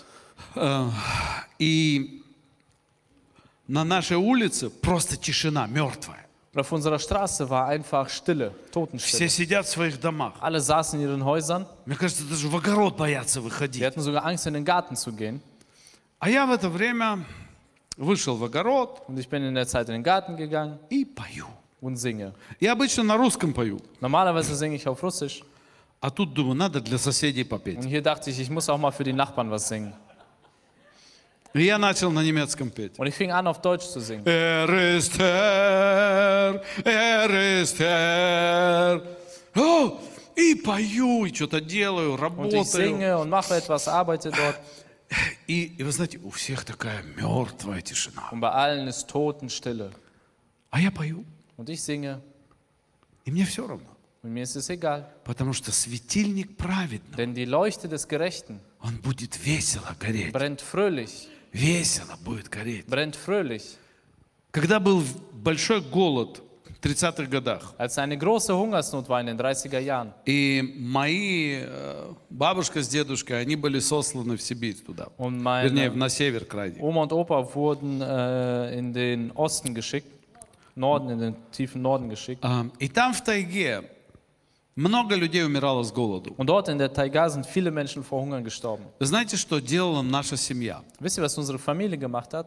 Э, И на нашей улице просто тишина, мертвая. Und auf unserer Straße war einfach Stille, Все Totenstille. сидят в своих домах. Alle saßen in ihren Häusern. Мне кажется, даже в огород боятся Die выходить. hatten sogar Angst, in den Garten zu gehen. А я в это время вышел в огород Und ich bin in der Zeit in den Garten gegangen и пою. und singe. Я обычно на русском пою, Normalerweise singe ich auf Russisch. а тут думаю, надо для соседей попеть. Und hier dachte ich, ich muss auch mal für die Nachbarn was singen. И я начал на немецком петь. Und ich fing an, auf Deutsch zu singen. Er ist Herr, er ist Herr. О, и пою, и что-то делаю, Und ich работаю. singe und mache etwas, arbeite dort. И, и вы знаете, у всех такая мертвая тишина. Und bei allen ist Totenstille. А я пою, Und ich singe. и мне все равно. Und mir ist es egal. Потому что светильник праведный, Denn die Leuchte des Gerechten он будет весело гореть. brennt fröhlich. Весело будет гореть. Brennt fröhlich. Когда был большой голод в 30-х годах, Als eine große Hungersnot war in den 30er Jahren. и мои э, бабушка с дедушкой, они были сосланы в Сибирь туда. Und Вернее, на север крайне. Oma und Opa wurden äh, in den Osten geschickt. Norden, in den tiefen Norden geschickt. А, И там в тайге много людей умирало с голоду. Und dort in der Taiga sind viele Menschen vor Hungern gestorben. Вы знаете, что делала наша семья? Wisst ihr, was unsere Familie gemacht hat?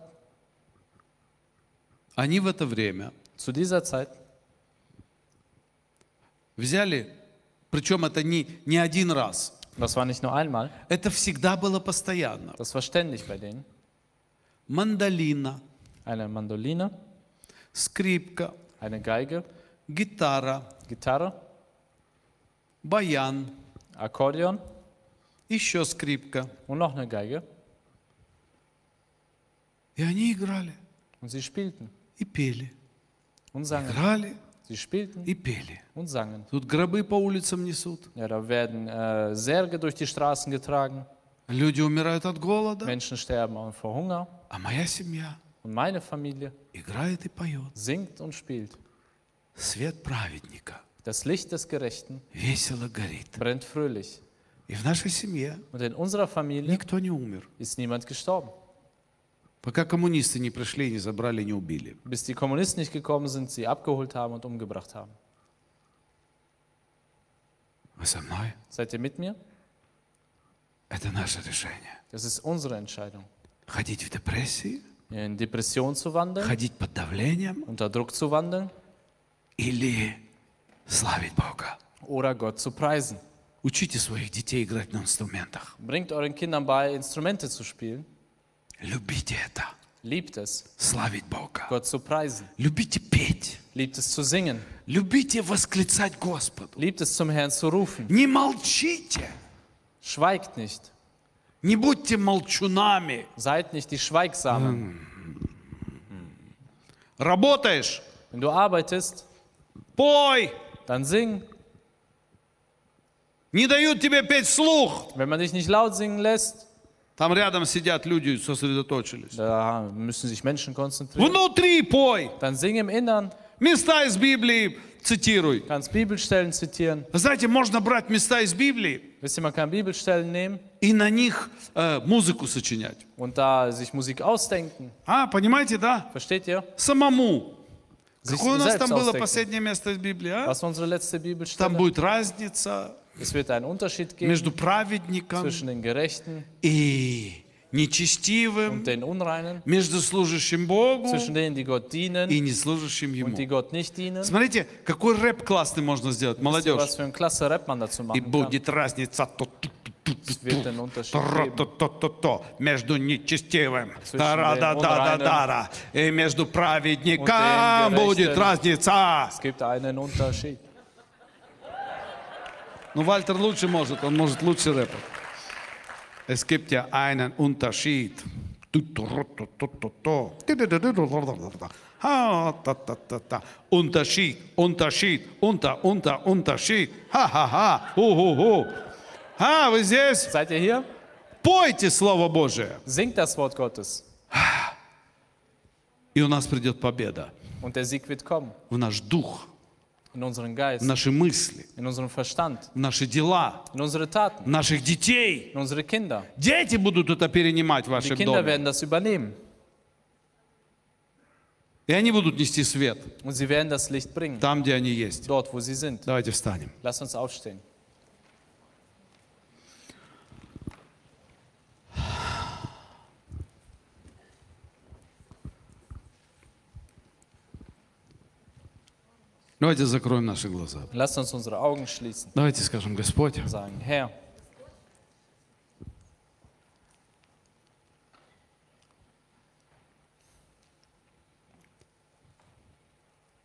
Они в это время Zu dieser Zeit взяли, причем это не, не один раз, Das war nicht nur einmal, это всегда было постоянно. das war ständig bei denen. Мандолина, Eine Mandoline, скрипка, eine Geige, гитара, Gitarre, баян, Akkordeon еще скрипка. und noch eine Geige. И они играли Und sie spielten и пели. und sangen. Играли Sie spielten и пели. und sangen. Тут гробы по улицам несут. Ja, da werden äh, Särge durch die Straßen getragen. Люди умирают от голода. Menschen sterben vor Hunger. А моя семья Und meine Familie играет и поет. singt und spielt. Свет праведника Das Licht des Gerechten весело горит. brennt fröhlich. И в нашей семье Und in unserer Familie никто не умер. ist niemand gestorben. Пока коммунисты не пришли, не забрали, не убили. Bis die Kommunisten nicht gekommen sind, sie abgeholt haben und umgebracht haben. Вы со мной? Seid ihr mit mir? Это наше решение. Das ist unsere Entscheidung. Ходить в депрессии, In Depression zu wandeln, ходить под давлением unter Druck zu wandeln или славить Бога. oder Gott zu preisen. Учите своих детей играть на инструментах. Bringt euren Kindern bei, Instrumente zu spielen. Любите это. Liebt es, Славить Бога. Gott zu preisen. Любите петь. Liebt es zu singen. Любите восклицать Господу. Liebt es zum Herrn zu rufen. Не молчите. Schweigt nicht. Не будьте молчунами. Seid nicht die Schweigsamen. Работаешь? Wenn du arbeitest, Пой. Dann sing. Не дают тебе петь вслух. Wenn man dich nicht laut singen lässt, Там рядом сидят люди, сосредоточились. da müssen sich Menschen konzentrieren. Внутри пой. Dann sing im Innern. Места из Библии цитируй. Kannst Bibelstellen zitieren. Знаете, можно брать места из Библии Wisst ihr, man kann Bibelstellen nehmen и на них э, музыку сочинять. und da sich Musik ausdenken. А, понимаете, да? Versteht ihr? Самому. Какое у нас там было последнее место из Библии, а? Was war unsere letzte Там будет разница Es wird einen Unterschied geben между праведником zwischen den Gerechten и нечестивым, und den Unreinen, между служащим Богу zwischen denen, die Gott dienen и неслужащим Ему. und die Gott nicht dienen. Смотрите, какой рэп классный можно сделать, молодежь. was für ein klasse Rap man dazu И machen будет разница. тут, тут, Unterschied geben. Тро-то-то-то-то, между нечестивым, да-да-да-да-да, и между праведником будет разница. Es gibt einen Unterschied. Ну, Вальтер лучше может, он может лучше рэпать. Es gibt ja einen Unterschied. Unterschied, Unterschied, unter, unter, Unterschied. Ха-ха-ха, ху-ху-ху. А, вы здесь? Seid ihr hier? Пойте Слово Божие, Singt das Wort Gottes и у нас придет победа und der Sieg wird kommen. в наш дух, In unseren в Geist, наши мысли, in unseren Verstand, в наши дела, in unsere Taten, в наших детей. in unsere Kinder. Дети будут это перенимать в Die вашем Kinder доме. werden das übernehmen И они будут нести свет und sie werden das Licht bringen, там, где они есть. dort, wo sie sind. Давайте встанем. Lass uns aufstehen. Давайте закроем наши глаза. Lass uns unsere Augen schließen Давайте скажем, Господь, und sagen, Herr,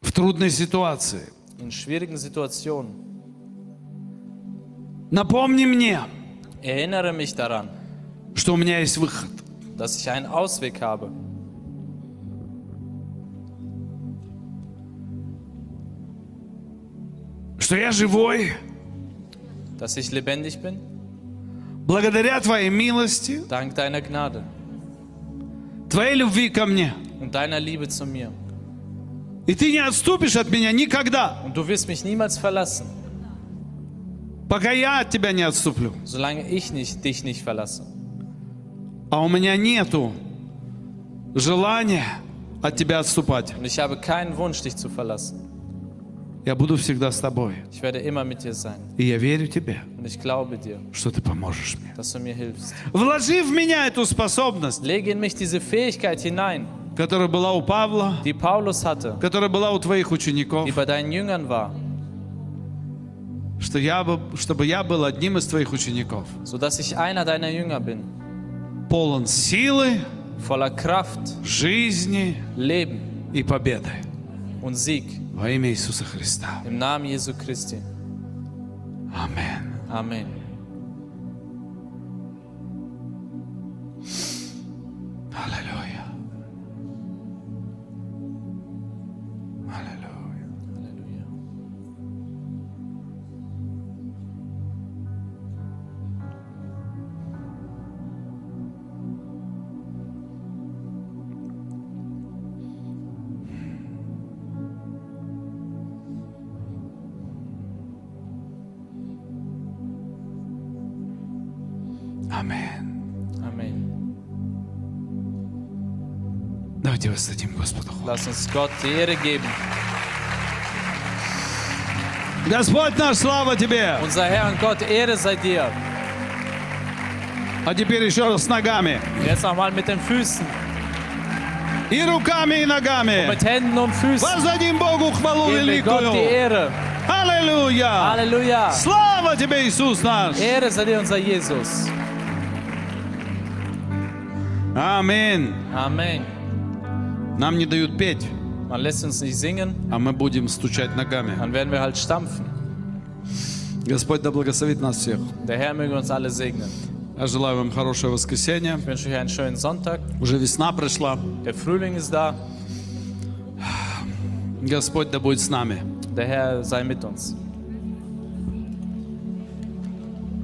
в трудной ситуации in schwierigen Situationen, напомни мне, erinnere mich daran, что у меня есть выход. dass ich einen Ausweg habe. Что я живой dass ich lebendig bin, благодаря Твоей милости, dank deiner Gnade Твоей любви ко мне. und deiner Liebe zu mir. И Ты не отступишь от меня никогда, Und du wirst mich niemals verlassen, пока я от Тебя не отступлю. solange ich nicht, dich nicht verlasse. А у меня нету желания от Тебя отступать. Und ich habe keinen Wunsch, dich zu verlassen. Я буду всегда с Тобой. Ich werde immer mit dir sein. И я верю Тебе, Und ich glaube dir, что Ты поможешь мне. dass du mir hilfst. Вложи в меня эту способность, Lege in mich diese Fähigkeit hinein, которая была у Павла, die Paulus hatte, которая была у Твоих учеников, die bei deinen Jüngern war, что я бы, чтобы я был одним из Твоих учеников. sodass ich einer deiner Jünger bin, Полон силы, voller Kraft, жизни Leben и победы. Und Sieg. Во имя Иисуса Христа. Im Namen Jesu Christi. Аминь. Amen. Lass uns Gott die Ehre geben. Господь наш, слава Тебе! Unser Herr und Gott, Ehre sei dir. А теперь еще раз с ногами. Jetzt nochmal mit den Füßen, И руками, и ногами. mit Händen und Füßen. Воздадим Богу хвалу Geben wir Gott die великую. Ehre. Аллилуйя! Halleluja. Слава Тебе, Иисус наш! Ehre sei dir, unser Jesus. Аминь. Amen. Нам не дают петь, Man lässt uns nicht singen, а мы будем стучать ногами. dann werden wir halt stampfen. Господь да благословит нас всех. Der Herr möge uns alle segnen. Я желаю вам хорошее воскресенье. Ich wünsche euch einen schönen Sonntag. Уже весна пришла. Der Frühling ist da. Господь да будет с нами. Der Herr sei mit uns.